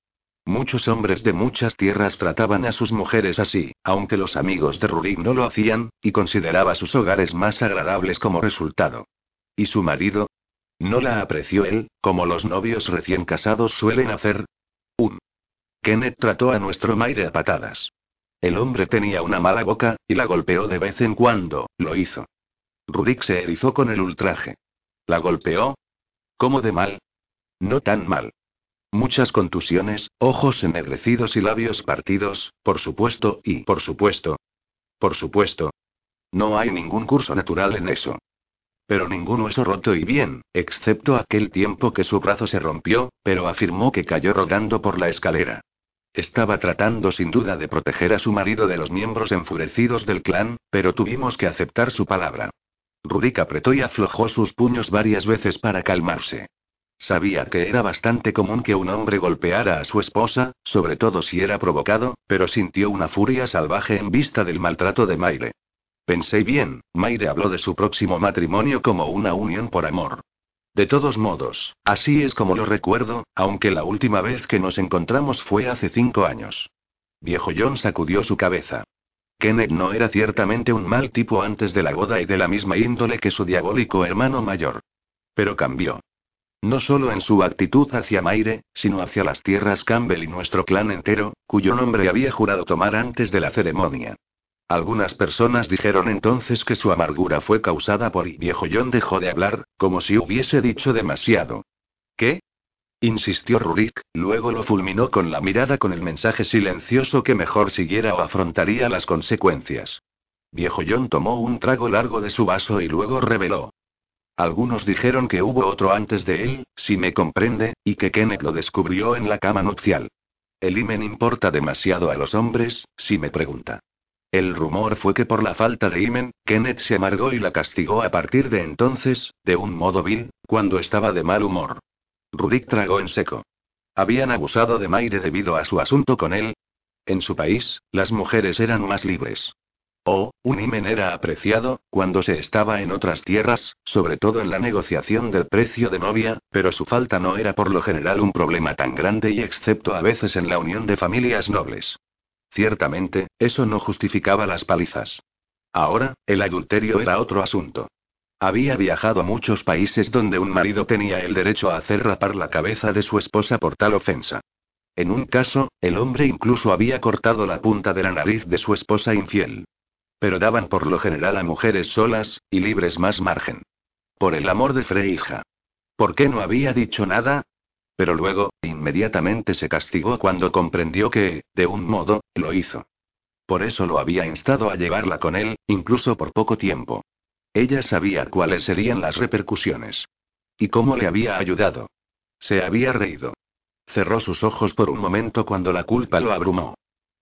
Muchos hombres de muchas tierras trataban a sus mujeres así, aunque los amigos de Rurik no lo hacían, y consideraba sus hogares más agradables como resultado. ¿Y su marido? ¿No la apreció él, como los novios recién casados suelen hacer? Un. Kenneth trató a nuestro Maire a patadas. El hombre tenía una mala boca, y la golpeó de vez en cuando, lo hizo. Rurik se erizó con el ultraje. ¿La golpeó? ¿Cómo de mal? No tan mal. Muchas contusiones, ojos ennegrecidos y labios partidos, por supuesto, y por supuesto. Por supuesto. No hay ningún curso natural en eso. Pero ningún hueso roto y bien, excepto aquel tiempo que su brazo se rompió, pero afirmó que cayó rodando por la escalera. Estaba tratando sin duda de proteger a su marido de los miembros enfurecidos del clan, pero tuvimos que aceptar su palabra. Rurik apretó y aflojó sus puños varias veces para calmarse. Sabía que era bastante común que un hombre golpeara a su esposa, sobre todo si era provocado, pero sintió una furia salvaje en vista del maltrato de Maire. Pensé bien, Maire habló de su próximo matrimonio como una unión por amor. De todos modos, así es como lo recuerdo, aunque la última vez que nos encontramos fue hace cinco años. Viejo John sacudió su cabeza. Kenneth no era ciertamente un mal tipo antes de la boda y de la misma índole que su diabólico hermano mayor. Pero cambió. No solo en su actitud hacia Maire, sino hacia las tierras Campbell y nuestro clan entero, cuyo nombre había jurado tomar antes de la ceremonia. Algunas personas dijeron entonces que su amargura fue causada por y viejo John dejó de hablar, como si hubiese dicho demasiado. ¿Qué? insistió Rurik, luego lo fulminó con la mirada con el mensaje silencioso que mejor siguiera o afrontaría las consecuencias. Viejo John tomó un trago largo de su vaso y luego reveló. Algunos dijeron que hubo otro antes de él, si me comprende, y que Kenneth lo descubrió en la cama nupcial. El imen importa demasiado a los hombres, si me pregunta. El rumor fue que por la falta de imen, Kenneth se amargó y la castigó a partir de entonces, de un modo vil, cuando estaba de mal humor. Rudik tragó en seco. ¿Habían abusado de Maire debido a su asunto con él? En su país, las mujeres eran más libres. Oh, un imen era apreciado, cuando se estaba en otras tierras, sobre todo en la negociación del precio de novia, pero su falta no era por lo general un problema tan grande y excepto a veces en la unión de familias nobles. Ciertamente, eso no justificaba las palizas. Ahora, el adulterio era otro asunto. Había viajado a muchos países donde un marido tenía el derecho a hacer rapar la cabeza de su esposa por tal ofensa. En un caso, el hombre incluso había cortado la punta de la nariz de su esposa infiel pero daban por lo general a mujeres solas, y libres más margen. Por el amor de Freija. ¿Por qué no había dicho nada? Pero luego, inmediatamente se castigó cuando comprendió que, de un modo, lo hizo. Por eso lo había instado a llevarla con él, incluso por poco tiempo. Ella sabía cuáles serían las repercusiones. ¿Y cómo le había ayudado? Se había reído. Cerró sus ojos por un momento cuando la culpa lo abrumó.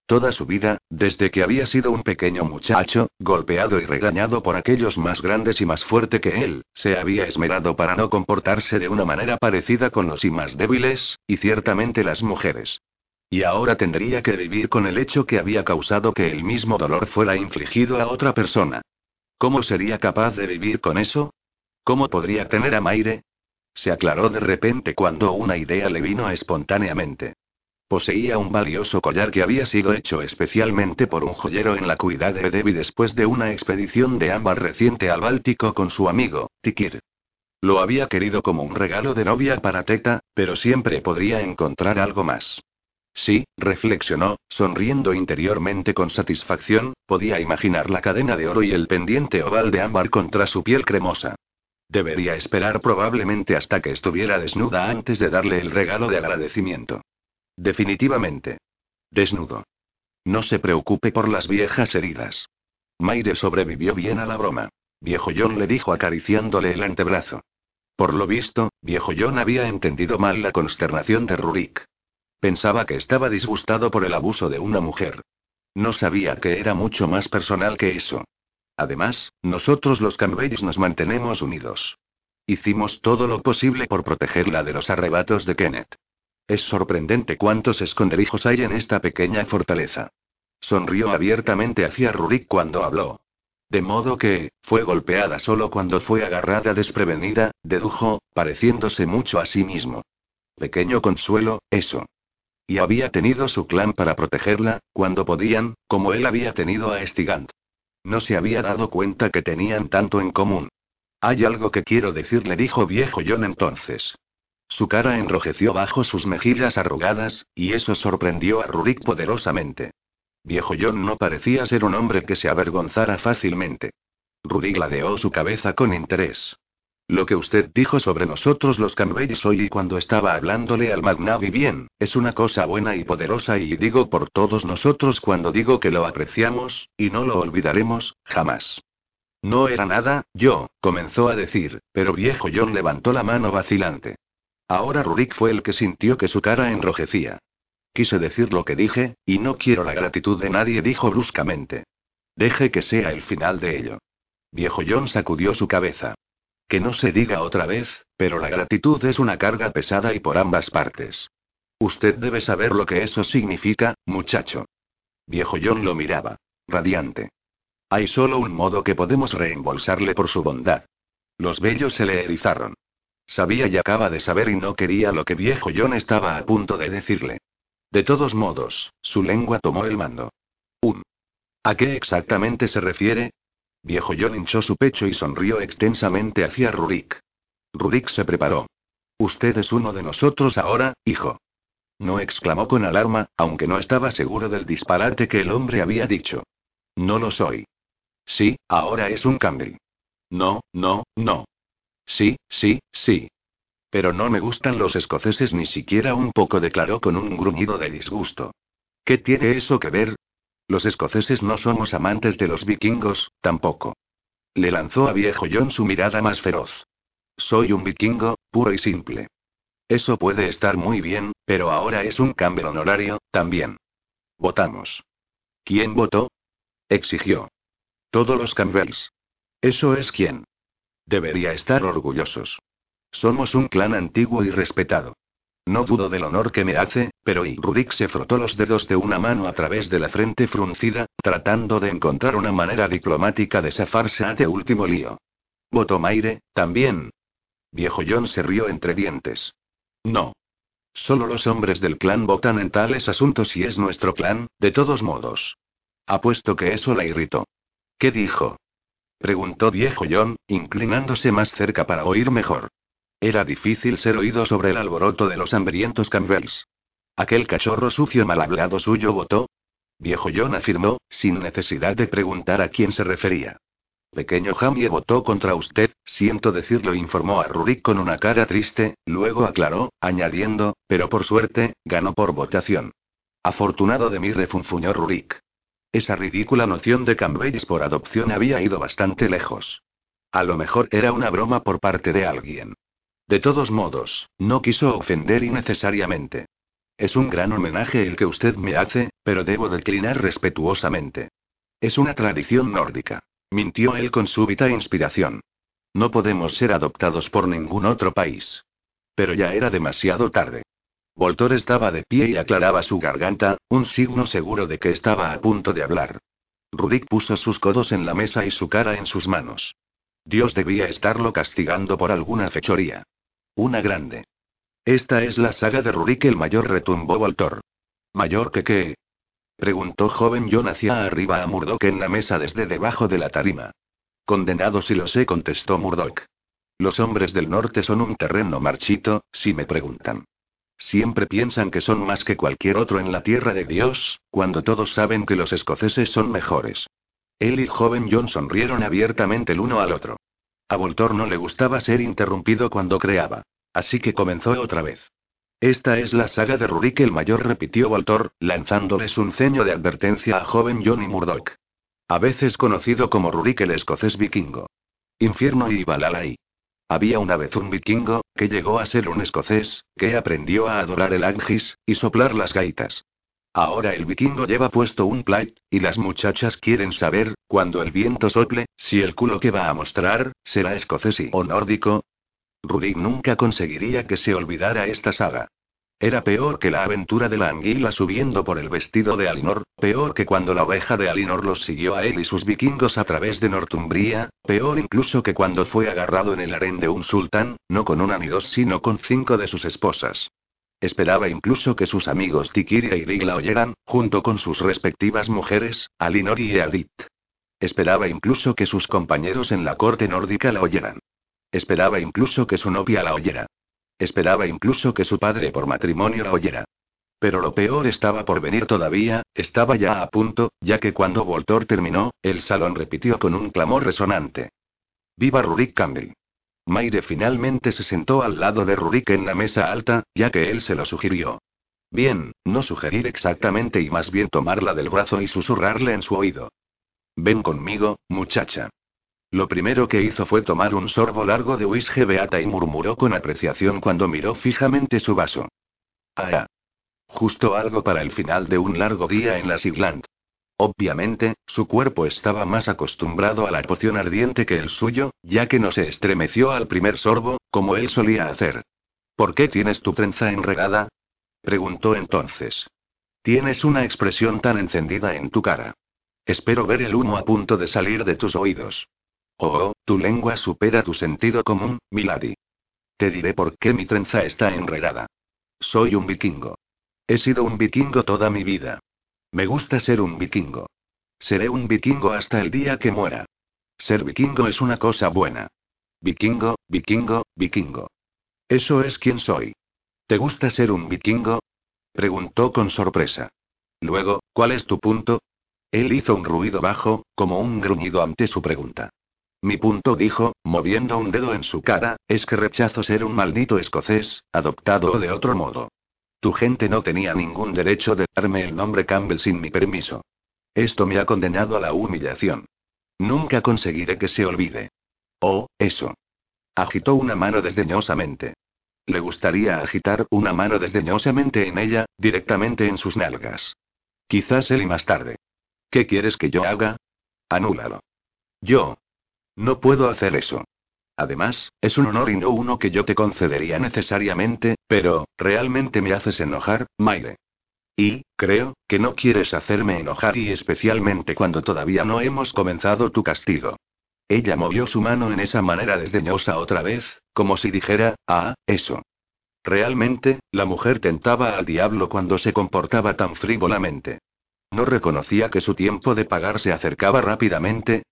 Toda su vida, desde que había sido un pequeño muchacho, golpeado y regañado por aquellos más grandes y más fuerte que él, se había esmerado para no comportarse de una manera parecida con los y más débiles, y ciertamente las mujeres. Y ahora tendría que vivir con el hecho que había causado que el mismo dolor fuera infligido a otra persona. ¿Cómo sería capaz de vivir con eso? ¿Cómo podría tener a Maire? Se aclaró de repente cuando una idea le vino espontáneamente. Poseía un valioso collar que había sido hecho especialmente por un joyero en la cuidad de Debbie después de una expedición de ámbar reciente al Báltico con su amigo, Tikir. Lo había querido como un regalo de novia para Teta, pero siempre podría encontrar algo más. Sí, reflexionó, sonriendo interiormente con satisfacción, podía imaginar la cadena de oro y el pendiente oval de ámbar contra su piel cremosa. Debería esperar probablemente hasta que estuviera desnuda antes de darle el regalo de agradecimiento. Definitivamente. Desnudo. No se preocupe por las viejas heridas. Maire sobrevivió bien a la broma. Viejo John le dijo acariciándole el antebrazo. Por lo visto, viejo John había entendido mal la consternación de Rurik. Pensaba que estaba disgustado por el abuso de una mujer. No sabía que era mucho más personal que eso. Además, nosotros los Canbells nos mantenemos unidos. Hicimos todo lo posible por protegerla de los arrebatos de Kenneth. Es sorprendente cuántos esconderijos hay en esta pequeña fortaleza. Sonrió abiertamente hacia Rurik cuando habló. De modo que, fue golpeada solo cuando fue agarrada desprevenida, dedujo, pareciéndose mucho a sí mismo. Pequeño consuelo, eso. Y había tenido su clan para protegerla, cuando podían, como él había tenido a Estigant. No se había dado cuenta que tenían tanto en común. Hay algo que quiero decirle, dijo viejo John entonces. Su cara enrojeció bajo sus mejillas arrugadas, y eso sorprendió a Rurik poderosamente. Viejo John no parecía ser un hombre que se avergonzara fácilmente. Rurik ladeó su cabeza con interés. Lo que usted dijo sobre nosotros los Canbellis hoy y cuando estaba hablándole al Magnavi bien, es una cosa buena y poderosa y digo por todos nosotros cuando digo que lo apreciamos, y no lo olvidaremos, jamás. No era nada, yo, comenzó a decir, pero viejo John levantó la mano vacilante. Ahora Rurik fue el que sintió que su cara enrojecía. Quise decir lo que dije, y no quiero la gratitud de nadie, dijo bruscamente. Deje que sea el final de ello. Viejo John sacudió su cabeza. Que no se diga otra vez, pero la gratitud es una carga pesada y por ambas partes. Usted debe saber lo que eso significa, muchacho. Viejo John lo miraba. Radiante. Hay solo un modo que podemos reembolsarle por su bondad. Los bellos se le erizaron. Sabía y acaba de saber y no quería lo que viejo John estaba a punto de decirle. De todos modos, su lengua tomó el mando. Un. ¿A qué exactamente se refiere? Viejo John hinchó su pecho y sonrió extensamente hacia Rurik. Rurik se preparó. Usted es uno de nosotros ahora, hijo. No exclamó con alarma, aunque no estaba seguro del disparate que el hombre había dicho. No lo soy. Sí, ahora es un Camry. No, no, no. Sí, sí, sí. Pero no me gustan los escoceses ni siquiera un poco, declaró con un gruñido de disgusto. ¿Qué tiene eso que ver? Los escoceses no somos amantes de los vikingos, tampoco. Le lanzó a viejo John su mirada más feroz. Soy un vikingo, puro y simple. Eso puede estar muy bien, pero ahora es un cambio honorario, también. Votamos. ¿Quién votó? exigió. Todos los Campbells. Eso es quién. Debería estar orgullosos. Somos un clan antiguo y respetado. No dudo del honor que me hace, pero y Rurik se frotó los dedos de una mano a través de la frente fruncida, tratando de encontrar una manera diplomática de zafarse a este último lío. Botomaire, también. Viejo John se rió entre dientes. No. Solo los hombres del clan votan en tales asuntos y es nuestro clan, de todos modos. Apuesto que eso la irritó. ¿Qué dijo? Preguntó viejo John, inclinándose más cerca para oír mejor. Era difícil ser oído sobre el alboroto de los hambrientos Campbells. ¿Aquel cachorro sucio mal hablado suyo votó? Viejo John afirmó, sin necesidad de preguntar a quién se refería. Pequeño Jamie votó contra usted, siento decirlo, informó a Rurik con una cara triste, luego aclaró, añadiendo, pero por suerte, ganó por votación. Afortunado de mí, refunfuñó Rurik. Esa ridícula noción de Campbells por adopción había ido bastante lejos. A lo mejor era una broma por parte de alguien. De todos modos, no quiso ofender innecesariamente. Es un gran homenaje el que usted me hace, pero debo declinar respetuosamente. Es una tradición nórdica. Mintió él con súbita inspiración. No podemos ser adoptados por ningún otro país. Pero ya era demasiado tarde. Voltor estaba de pie y aclaraba su garganta, un signo seguro de que estaba a punto de hablar. Rudik puso sus codos en la mesa y su cara en sus manos. Dios debía estarlo castigando por alguna fechoría. Una grande. Esta es la saga de Rurik el mayor, retumbó Voltor. ¿Mayor que qué? Preguntó joven John hacia arriba a Murdoch en la mesa desde debajo de la tarima. Condenado si lo sé, contestó Murdoch. Los hombres del norte son un terreno marchito, si me preguntan. Siempre piensan que son más que cualquier otro en la tierra de Dios, cuando todos saben que los escoceses son mejores. Él y joven John sonrieron abiertamente el uno al otro. A Voltor no le gustaba ser interrumpido cuando creaba. Así que comenzó otra vez. Esta es la saga de Rurik el Mayor, repitió Voltor, lanzándoles un ceño de advertencia a joven Johnny Murdoch. A veces conocido como Rurik el escocés vikingo. Infierno y Balalai. Había una vez un vikingo, que llegó a ser un escocés, que aprendió a adorar el Agis, y soplar las gaitas. Ahora el vikingo lleva puesto un plait, y las muchachas quieren saber, cuando el viento sople, si el culo que va a mostrar, será escocés o nórdico. Rurik nunca conseguiría que se olvidara esta saga. Era peor que la aventura de la anguila subiendo por el vestido de Alinor, peor que cuando la oveja de Alinor los siguió a él y sus vikingos a través de Northumbria, peor incluso que cuando fue agarrado en el harén de un sultán, no con una ni dos sino con cinco de sus esposas. Esperaba incluso que sus amigos Tikiria y Rig la oyeran, junto con sus respectivas mujeres, Alinor y Eadit. Esperaba incluso que sus compañeros en la corte nórdica la oyeran. Esperaba incluso que su novia la oyera. Esperaba incluso que su padre por matrimonio la oyera. Pero lo peor estaba por venir todavía, estaba ya a punto, ya que cuando Voltor terminó, el salón repitió con un clamor resonante. ¡Viva Rurik Campbell! Maire finalmente se sentó al lado de Rurik en la mesa alta, ya que él se lo sugirió. Bien, no sugerir exactamente y más bien tomarla del brazo y susurrarle en su oído. Ven conmigo, muchacha. Lo primero que hizo fue tomar un sorbo largo de whisky beata y murmuró con apreciación cuando miró fijamente su vaso. Ah. Justo algo para el final de un largo día en la Sigland. Obviamente, su cuerpo estaba más acostumbrado a la poción ardiente que el suyo, ya que no se estremeció al primer sorbo, como él solía hacer. ¿Por qué tienes tu trenza enredada? preguntó entonces. Tienes una expresión tan encendida en tu cara. Espero ver el humo a punto de salir de tus oídos. Oh, tu lengua supera tu sentido común, Milady. Te diré por qué mi trenza está enredada. Soy un vikingo. He sido un vikingo toda mi vida. Me gusta ser un vikingo. Seré un vikingo hasta el día que muera. Ser vikingo es una cosa buena. Vikingo, vikingo, vikingo. Eso es quien soy. ¿Te gusta ser un vikingo? Preguntó con sorpresa. Luego, ¿cuál es tu punto? Él hizo un ruido bajo, como un gruñido ante su pregunta. Mi punto dijo, moviendo un dedo en su cara, es que rechazo ser un maldito escocés, adoptado o de otro modo. Tu gente no tenía ningún derecho de darme el nombre Campbell sin mi permiso. Esto me ha condenado a la humillación. Nunca conseguiré que se olvide. Oh, eso. Agitó una mano desdeñosamente. Le gustaría agitar una mano desdeñosamente en ella, directamente en sus nalgas. Quizás él y más tarde. ¿Qué quieres que yo haga? Anúlalo. Yo, no puedo hacer eso. Además, es un honor y no uno que yo te concedería necesariamente, pero, realmente me haces enojar, Maile. Y, creo, que no quieres hacerme enojar y especialmente cuando todavía no hemos comenzado tu castigo. Ella movió su mano en esa manera desdeñosa otra vez, como si dijera, ah, eso. Realmente, la mujer tentaba al diablo cuando se comportaba tan frívolamente. No reconocía que su tiempo de pagar se acercaba rápidamente,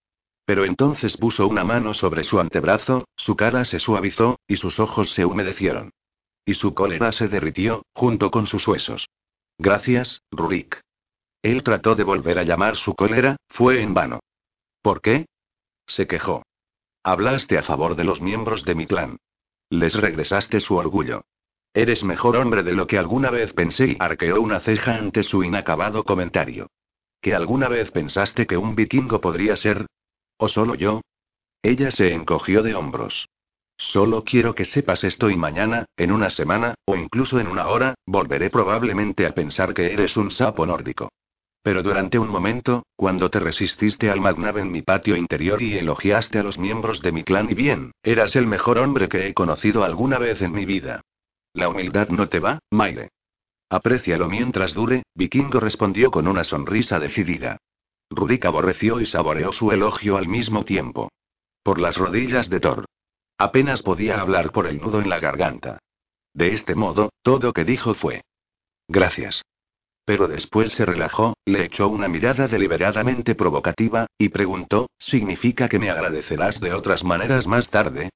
pero entonces puso una mano sobre su antebrazo, su cara se suavizó, y sus ojos se humedecieron. Y su cólera se derritió, junto con sus huesos. Gracias, Rurik. Él trató de volver a llamar su cólera, fue en vano. ¿Por qué? Se quejó. Hablaste a favor de los miembros de mi clan. Les regresaste su orgullo. Eres mejor hombre de lo que alguna vez pensé y arqueó una ceja ante su inacabado comentario. ¿Que alguna vez pensaste que un vikingo podría ser, ¿O solo yo? Ella se encogió de hombros. Solo quiero que sepas esto y mañana, en una semana, o incluso en una hora, volveré probablemente a pensar que eres un sapo nórdico. Pero durante un momento, cuando te resististe al Magnav en mi patio interior y elogiaste a los miembros de mi clan y bien, eras el mejor hombre que he conocido alguna vez en mi vida. ¿La humildad no te va, Maire? Aprécialo mientras dure, Vikingo respondió con una sonrisa decidida. Rurik aborreció y saboreó su elogio al mismo tiempo. Por las rodillas de Thor. Apenas podía hablar por el nudo en la garganta. De este modo, todo que dijo fue. Gracias. Pero después se relajó, le echó una mirada deliberadamente provocativa, y preguntó, ¿significa que me agradecerás de otras maneras más tarde?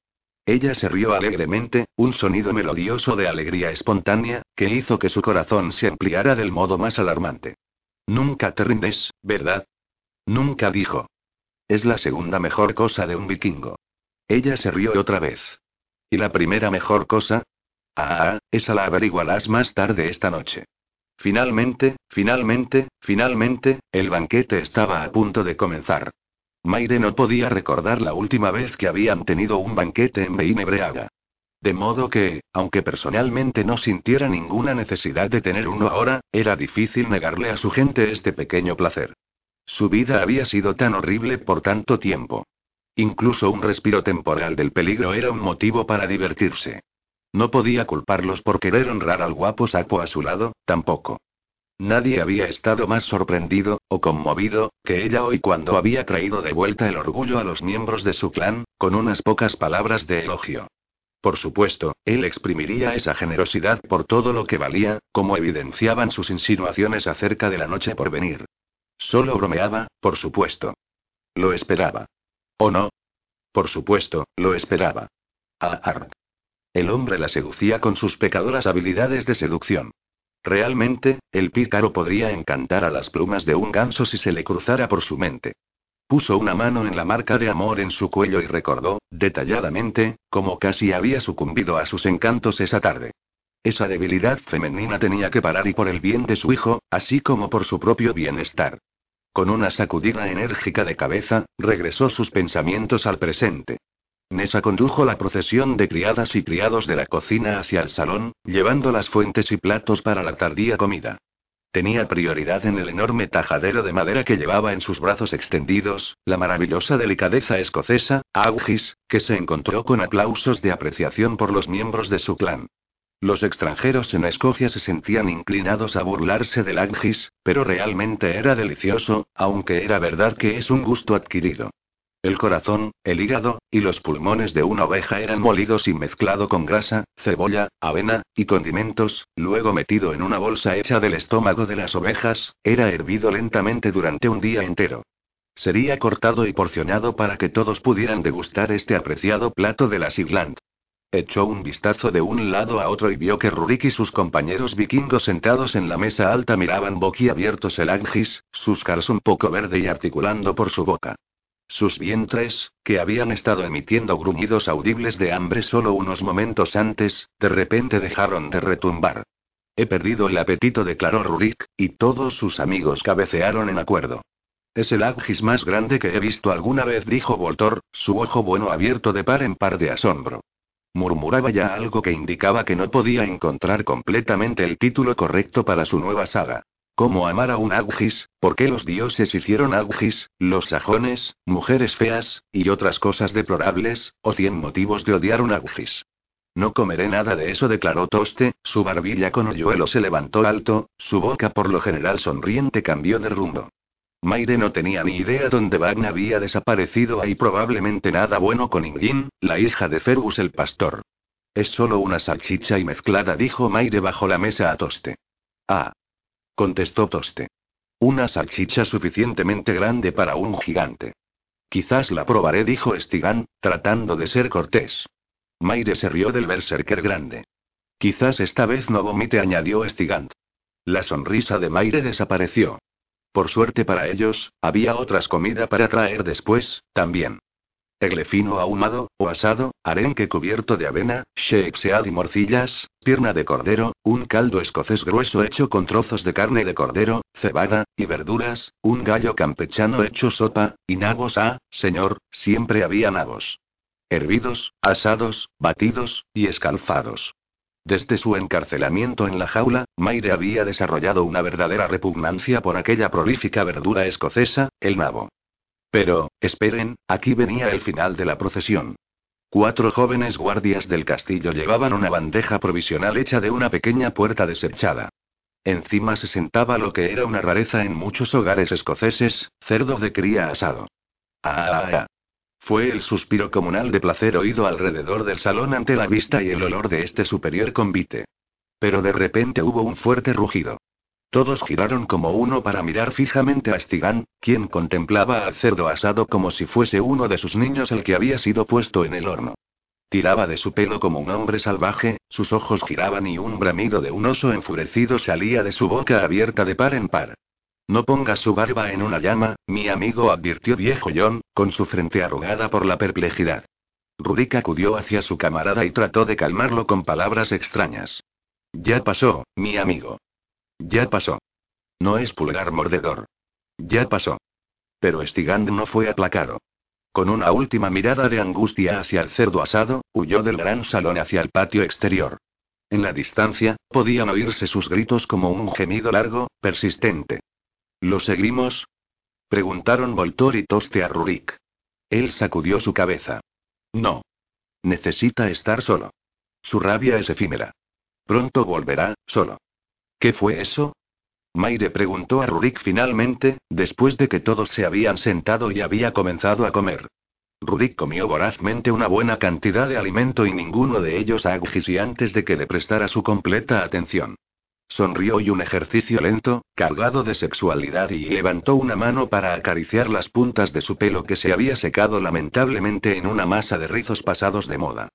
Ella se rió alegremente, un sonido melodioso de alegría espontánea, que hizo que su corazón se ampliara del modo más alarmante. Nunca te rindes, ¿verdad? Nunca dijo. Es la segunda mejor cosa de un vikingo. Ella se rió otra vez. ¿Y la primera mejor cosa? Ah, esa la averiguarás más tarde esta noche. Finalmente, finalmente, finalmente, el banquete estaba a punto de comenzar. Maire no podía recordar la última vez que habían tenido un banquete en Beinebreaga. De modo que, aunque personalmente no sintiera ninguna necesidad de tener uno ahora, era difícil negarle a su gente este pequeño placer. Su vida había sido tan horrible por tanto tiempo. Incluso un respiro temporal del peligro era un motivo para divertirse. No podía culparlos por querer honrar al guapo sapo a su lado, tampoco. Nadie había estado más sorprendido, o conmovido, que ella hoy cuando había traído de vuelta el orgullo a los miembros de su clan, con unas pocas palabras de elogio. Por supuesto, él exprimiría esa generosidad por todo lo que valía, como evidenciaban sus insinuaciones acerca de la noche por venir. Solo bromeaba, por supuesto. Lo esperaba. ¿O no? Por supuesto, lo esperaba. A Art. El hombre la seducía con sus pecadoras habilidades de seducción. Realmente, el pícaro podría encantar a las plumas de un ganso si se le cruzara por su mente. Puso una mano en la marca de amor en su cuello y recordó, detalladamente, cómo casi había sucumbido a sus encantos esa tarde. Esa debilidad femenina tenía que parar y por el bien de su hijo, así como por su propio bienestar. Con una sacudida enérgica de cabeza, regresó sus pensamientos al presente. Nessa condujo la procesión de criadas y criados de la cocina hacia el salón, llevando las fuentes y platos para la tardía comida. Tenía prioridad en el enorme tajadero de madera que llevaba en sus brazos extendidos, la maravillosa delicadeza escocesa, Augis, que se encontró con aplausos de apreciación por los miembros de su clan. Los extranjeros en Escocia se sentían inclinados a burlarse del Augis, pero realmente era delicioso, aunque era verdad que es un gusto adquirido. El corazón, el hígado, y los pulmones de una oveja eran molidos y mezclado con grasa, cebolla, avena, y condimentos, luego metido en una bolsa hecha del estómago de las ovejas, era hervido lentamente durante un día entero. Sería cortado y porcionado para que todos pudieran degustar este apreciado plato de la Sigland. Echó un vistazo de un lado a otro y vio que Rurik y sus compañeros vikingos sentados en la mesa alta miraban boquiabiertos el Angis, sus caras un poco verde y articulando por su boca. Sus vientres, que habían estado emitiendo gruñidos audibles de hambre solo unos momentos antes, de repente dejaron de retumbar. He perdido el apetito, declaró Rurik, y todos sus amigos cabecearon en acuerdo. Es el Agis más grande que he visto alguna vez, dijo Voltor, su ojo bueno abierto de par en par de asombro. Murmuraba ya algo que indicaba que no podía encontrar completamente el título correcto para su nueva saga. ¿Cómo amar a un Augis? ¿Por qué los dioses hicieron Augis, los sajones, mujeres feas, y otras cosas deplorables, o cien motivos de odiar un Augis? No comeré nada de eso, declaró Toste, su barbilla con hoyuelo se levantó alto, su boca por lo general sonriente cambió de rumbo. Maire no tenía ni idea dónde Vagn había desaparecido. Hay probablemente nada bueno con Ingin, la hija de Fergus el pastor. Es solo una salchicha y mezclada, dijo Maire bajo la mesa a Toste. Ah, contestó Toste. Una salchicha suficientemente grande para un gigante. Quizás la probaré, dijo Stigan, tratando de ser cortés. Maire se rió del berserker grande. Quizás esta vez no vomite, añadió Stigand. La sonrisa de Maire desapareció. Por suerte para ellos, había otras comida para traer después, también. Egle fino ahumado, o asado, arenque cubierto de avena, sheepsead y morcillas, pierna de cordero, un caldo escocés grueso hecho con trozos de carne de cordero, cebada, y verduras, un gallo campechano hecho sopa, y nabos ah, señor, siempre había nabos. Hervidos, asados, batidos, y escalfados. Desde su encarcelamiento en la jaula, Maire había desarrollado una verdadera repugnancia por aquella prolífica verdura escocesa, el nabo. Pero, esperen, aquí venía el final de la procesión. Cuatro jóvenes guardias del castillo llevaban una bandeja provisional hecha de una pequeña puerta desechada. Encima se sentaba lo que era una rareza en muchos hogares escoceses, cerdo de cría asado. Ah, ah, ah. Fue el suspiro comunal de placer oído alrededor del salón ante la vista y el olor de este superior convite. Pero de repente hubo un fuerte rugido. Todos giraron como uno para mirar fijamente a Stigan, quien contemplaba al cerdo asado como si fuese uno de sus niños el que había sido puesto en el horno. Tiraba de su pelo como un hombre salvaje, sus ojos giraban y un bramido de un oso enfurecido salía de su boca abierta de par en par. No ponga su barba en una llama, mi amigo advirtió viejo John, con su frente arrugada por la perplejidad. Rurik acudió hacia su camarada y trató de calmarlo con palabras extrañas. Ya pasó, mi amigo. Ya pasó. No es pulgar mordedor. Ya pasó. Pero Stigand no fue aplacado. Con una última mirada de angustia hacia el cerdo asado, huyó del gran salón hacia el patio exterior. En la distancia, podían oírse sus gritos como un gemido largo, persistente. ¿Lo seguimos? Preguntaron Voltor y Toste a Rurik. Él sacudió su cabeza. No. Necesita estar solo. Su rabia es efímera. Pronto volverá, solo. ¿Qué fue eso? Maire preguntó a Rurik finalmente, después de que todos se habían sentado y había comenzado a comer. Rurik comió vorazmente una buena cantidad de alimento y ninguno de ellos y antes de que le prestara su completa atención. Sonrió y un ejercicio lento, cargado de sexualidad y levantó una mano para acariciar las puntas de su pelo que se había secado lamentablemente en una masa de rizos pasados de moda.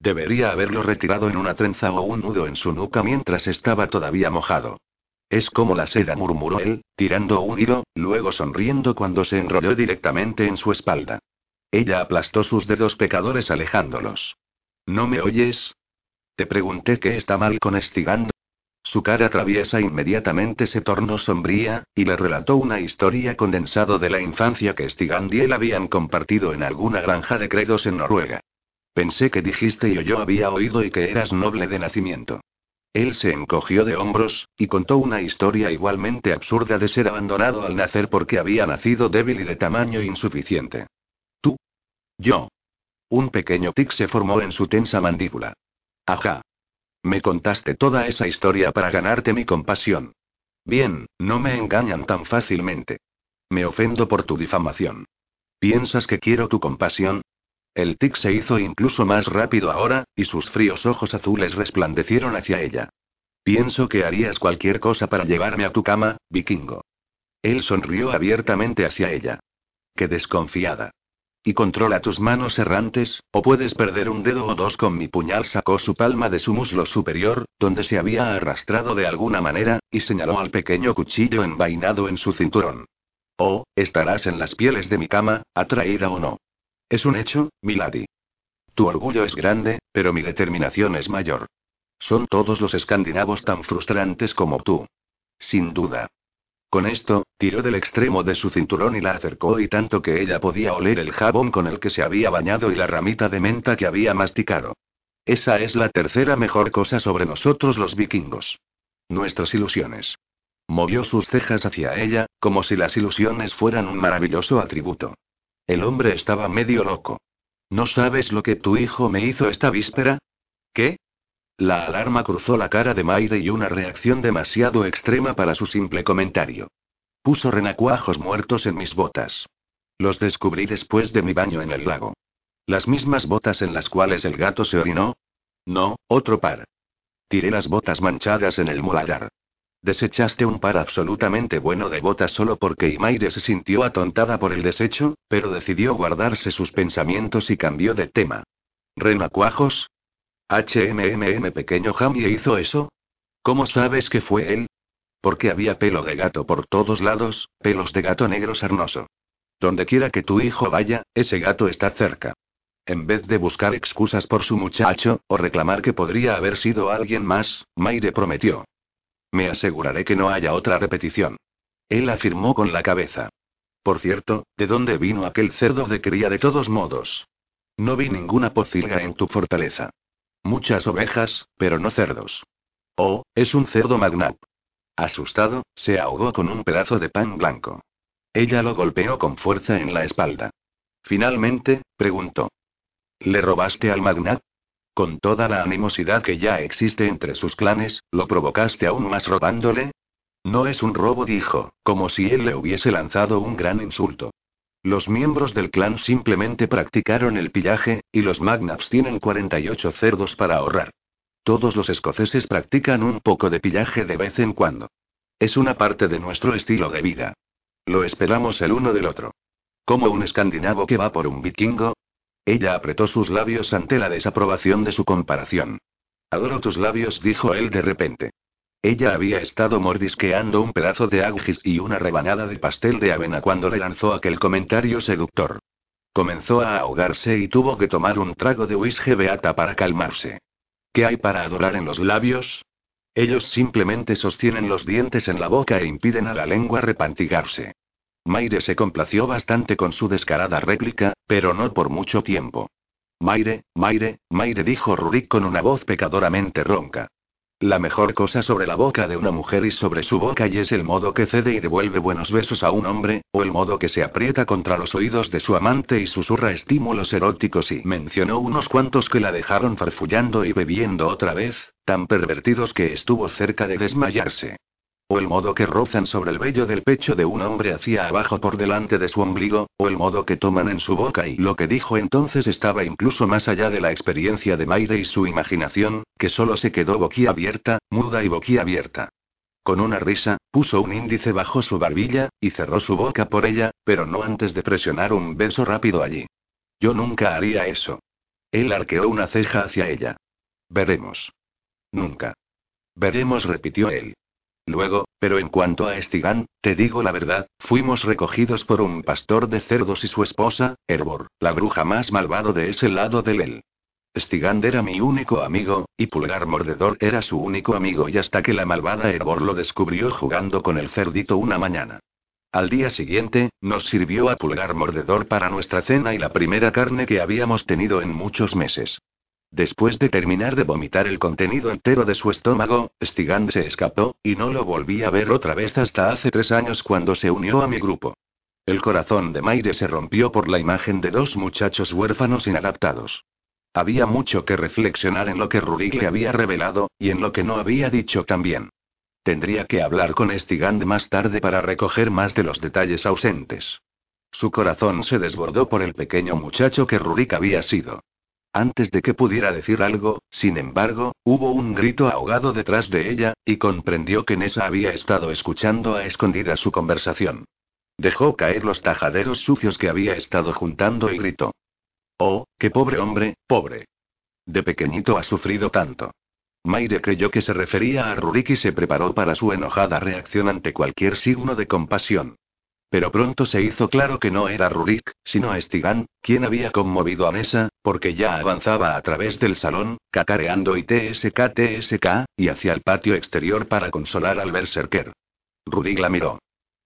Debería haberlo retirado en una trenza o un nudo en su nuca mientras estaba todavía mojado. Es como la seda, murmuró él, tirando un hilo, luego sonriendo cuando se enrolló directamente en su espalda. Ella aplastó sus dedos pecadores alejándolos. ¿No me oyes? Te pregunté qué está mal con. Su cara traviesa inmediatamente se tornó sombría, y le relató una historia condensado de la infancia que Stigand y él habían compartido en alguna granja de credos en Noruega. Pensé que dijiste y yo había oído y que eras noble de nacimiento. Él se encogió de hombros, y contó una historia igualmente absurda de ser abandonado al nacer porque había nacido débil y de tamaño insuficiente. Tú. Yo. Un pequeño tic se formó en su tensa mandíbula. Ajá. Me contaste toda esa historia para ganarte mi compasión. Bien, no me engañan tan fácilmente. Me ofendo por tu difamación. ¿Piensas que quiero tu compasión? El tic se hizo incluso más rápido ahora, y sus fríos ojos azules resplandecieron hacia ella. Pienso que harías cualquier cosa para llevarme a tu cama, vikingo. Él sonrió abiertamente hacia ella. Qué desconfiada. Y controla tus manos errantes, o puedes perder un dedo o dos con mi puñal. Sacó su palma de su muslo superior, donde se había arrastrado de alguna manera, y señaló al pequeño cuchillo envainado en su cinturón. Oh, estarás en las pieles de mi cama, atraída o no. Es un hecho, Milady. Tu orgullo es grande, pero mi determinación es mayor. Son todos los escandinavos tan frustrantes como tú. Sin duda. Con esto, tiró del extremo de su cinturón y la acercó y tanto que ella podía oler el jabón con el que se había bañado y la ramita de menta que había masticado. Esa es la tercera mejor cosa sobre nosotros los vikingos. Nuestras ilusiones. Movió sus cejas hacia ella, como si las ilusiones fueran un maravilloso atributo. El hombre estaba medio loco. ¿No sabes lo que tu hijo me hizo esta víspera? ¿Qué? La alarma cruzó la cara de Maire y una reacción demasiado extrema para su simple comentario. Puso renacuajos muertos en mis botas. Los descubrí después de mi baño en el lago. ¿Las mismas botas en las cuales el gato se orinó? No, otro par. Tiré las botas manchadas en el muladar. Desechaste un par absolutamente bueno de botas solo porque Imaire se sintió atontada por el desecho, pero decidió guardarse sus pensamientos y cambió de tema. ¿Renacuajos? HMMM pequeño Jamie hizo eso? ¿Cómo sabes que fue él? Porque había pelo de gato por todos lados, pelos de gato negro sarnoso. Donde quiera que tu hijo vaya, ese gato está cerca. En vez de buscar excusas por su muchacho, o reclamar que podría haber sido alguien más, Maire prometió. Me aseguraré que no haya otra repetición. Él afirmó con la cabeza. Por cierto, ¿de dónde vino aquel cerdo de cría de todos modos? No vi ninguna pocilga en tu fortaleza. Muchas ovejas, pero no cerdos. Oh, es un cerdo magnat. Asustado, se ahogó con un pedazo de pan blanco. Ella lo golpeó con fuerza en la espalda. Finalmente, preguntó. ¿Le robaste al magnat? Con toda la animosidad que ya existe entre sus clanes, ¿lo provocaste aún más robándole? No es un robo, dijo, como si él le hubiese lanzado un gran insulto. Los miembros del clan simplemente practicaron el pillaje, y los Magnaps tienen 48 cerdos para ahorrar. Todos los escoceses practican un poco de pillaje de vez en cuando. Es una parte de nuestro estilo de vida. Lo esperamos el uno del otro. Como un escandinavo que va por un vikingo, ella apretó sus labios ante la desaprobación de su comparación. Adoro tus labios, dijo él de repente. Ella había estado mordisqueando un pedazo de agujis y una rebanada de pastel de avena cuando le lanzó aquel comentario seductor. Comenzó a ahogarse y tuvo que tomar un trago de whisky beata para calmarse. ¿Qué hay para adorar en los labios? Ellos simplemente sostienen los dientes en la boca e impiden a la lengua repantigarse. Maire se complació bastante con su descarada réplica, pero no por mucho tiempo. Maire, Maire, Maire dijo Rurik con una voz pecadoramente ronca. La mejor cosa sobre la boca de una mujer y sobre su boca y es el modo que cede y devuelve buenos besos a un hombre, o el modo que se aprieta contra los oídos de su amante y susurra estímulos eróticos y mencionó unos cuantos que la dejaron farfullando y bebiendo otra vez, tan pervertidos que estuvo cerca de desmayarse. O el modo que rozan sobre el vello del pecho de un hombre hacia abajo por delante de su ombligo, o el modo que toman en su boca y lo que dijo entonces estaba incluso más allá de la experiencia de Maire y su imaginación, que solo se quedó boquiabierta, muda y boquiabierta. Con una risa, puso un índice bajo su barbilla, y cerró su boca por ella, pero no antes de presionar un beso rápido allí. Yo nunca haría eso. Él arqueó una ceja hacia ella. Veremos. Nunca. Veremos, repitió él. Luego, pero en cuanto a Estigan, te digo la verdad, fuimos recogidos por un pastor de cerdos y su esposa, Herbor, la bruja más malvado de ese lado del él. Stigand era mi único amigo, y Pulgar Mordedor era su único amigo y hasta que la malvada Herbor lo descubrió jugando con el cerdito una mañana. Al día siguiente, nos sirvió a Pulgar Mordedor para nuestra cena y la primera carne que habíamos tenido en muchos meses. Después de terminar de vomitar el contenido entero de su estómago, Stigand se escapó, y no lo volví a ver otra vez hasta hace tres años cuando se unió a mi grupo. El corazón de Maire se rompió por la imagen de dos muchachos huérfanos inadaptados. Había mucho que reflexionar en lo que Rurik le había revelado, y en lo que no había dicho también. Tendría que hablar con Stigand más tarde para recoger más de los detalles ausentes. Su corazón se desbordó por el pequeño muchacho que Rurik había sido. Antes de que pudiera decir algo, sin embargo, hubo un grito ahogado detrás de ella, y comprendió que Nessa había estado escuchando a escondidas su conversación. Dejó caer los tajaderos sucios que había estado juntando y gritó. Oh, qué pobre hombre, pobre. De pequeñito ha sufrido tanto. Maire creyó que se refería a Rurik y se preparó para su enojada reacción ante cualquier signo de compasión. Pero pronto se hizo claro que no era Rurik, sino Estigan, quien había conmovido a Nessa, porque ya avanzaba a través del salón, cacareando y TSK TSK, y hacia el patio exterior para consolar al berserker. Rurik la miró.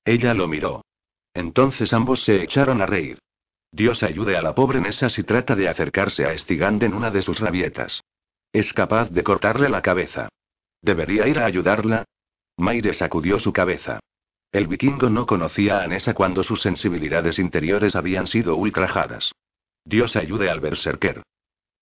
Ella lo miró. Entonces ambos se echaron a reír. Dios ayude a la pobre Nessa si trata de acercarse a Estigand en una de sus rabietas. Es capaz de cortarle la cabeza. ¿Debería ir a ayudarla? Maire sacudió su cabeza. El vikingo no conocía a Nessa cuando sus sensibilidades interiores habían sido ultrajadas. Dios ayude al berserker.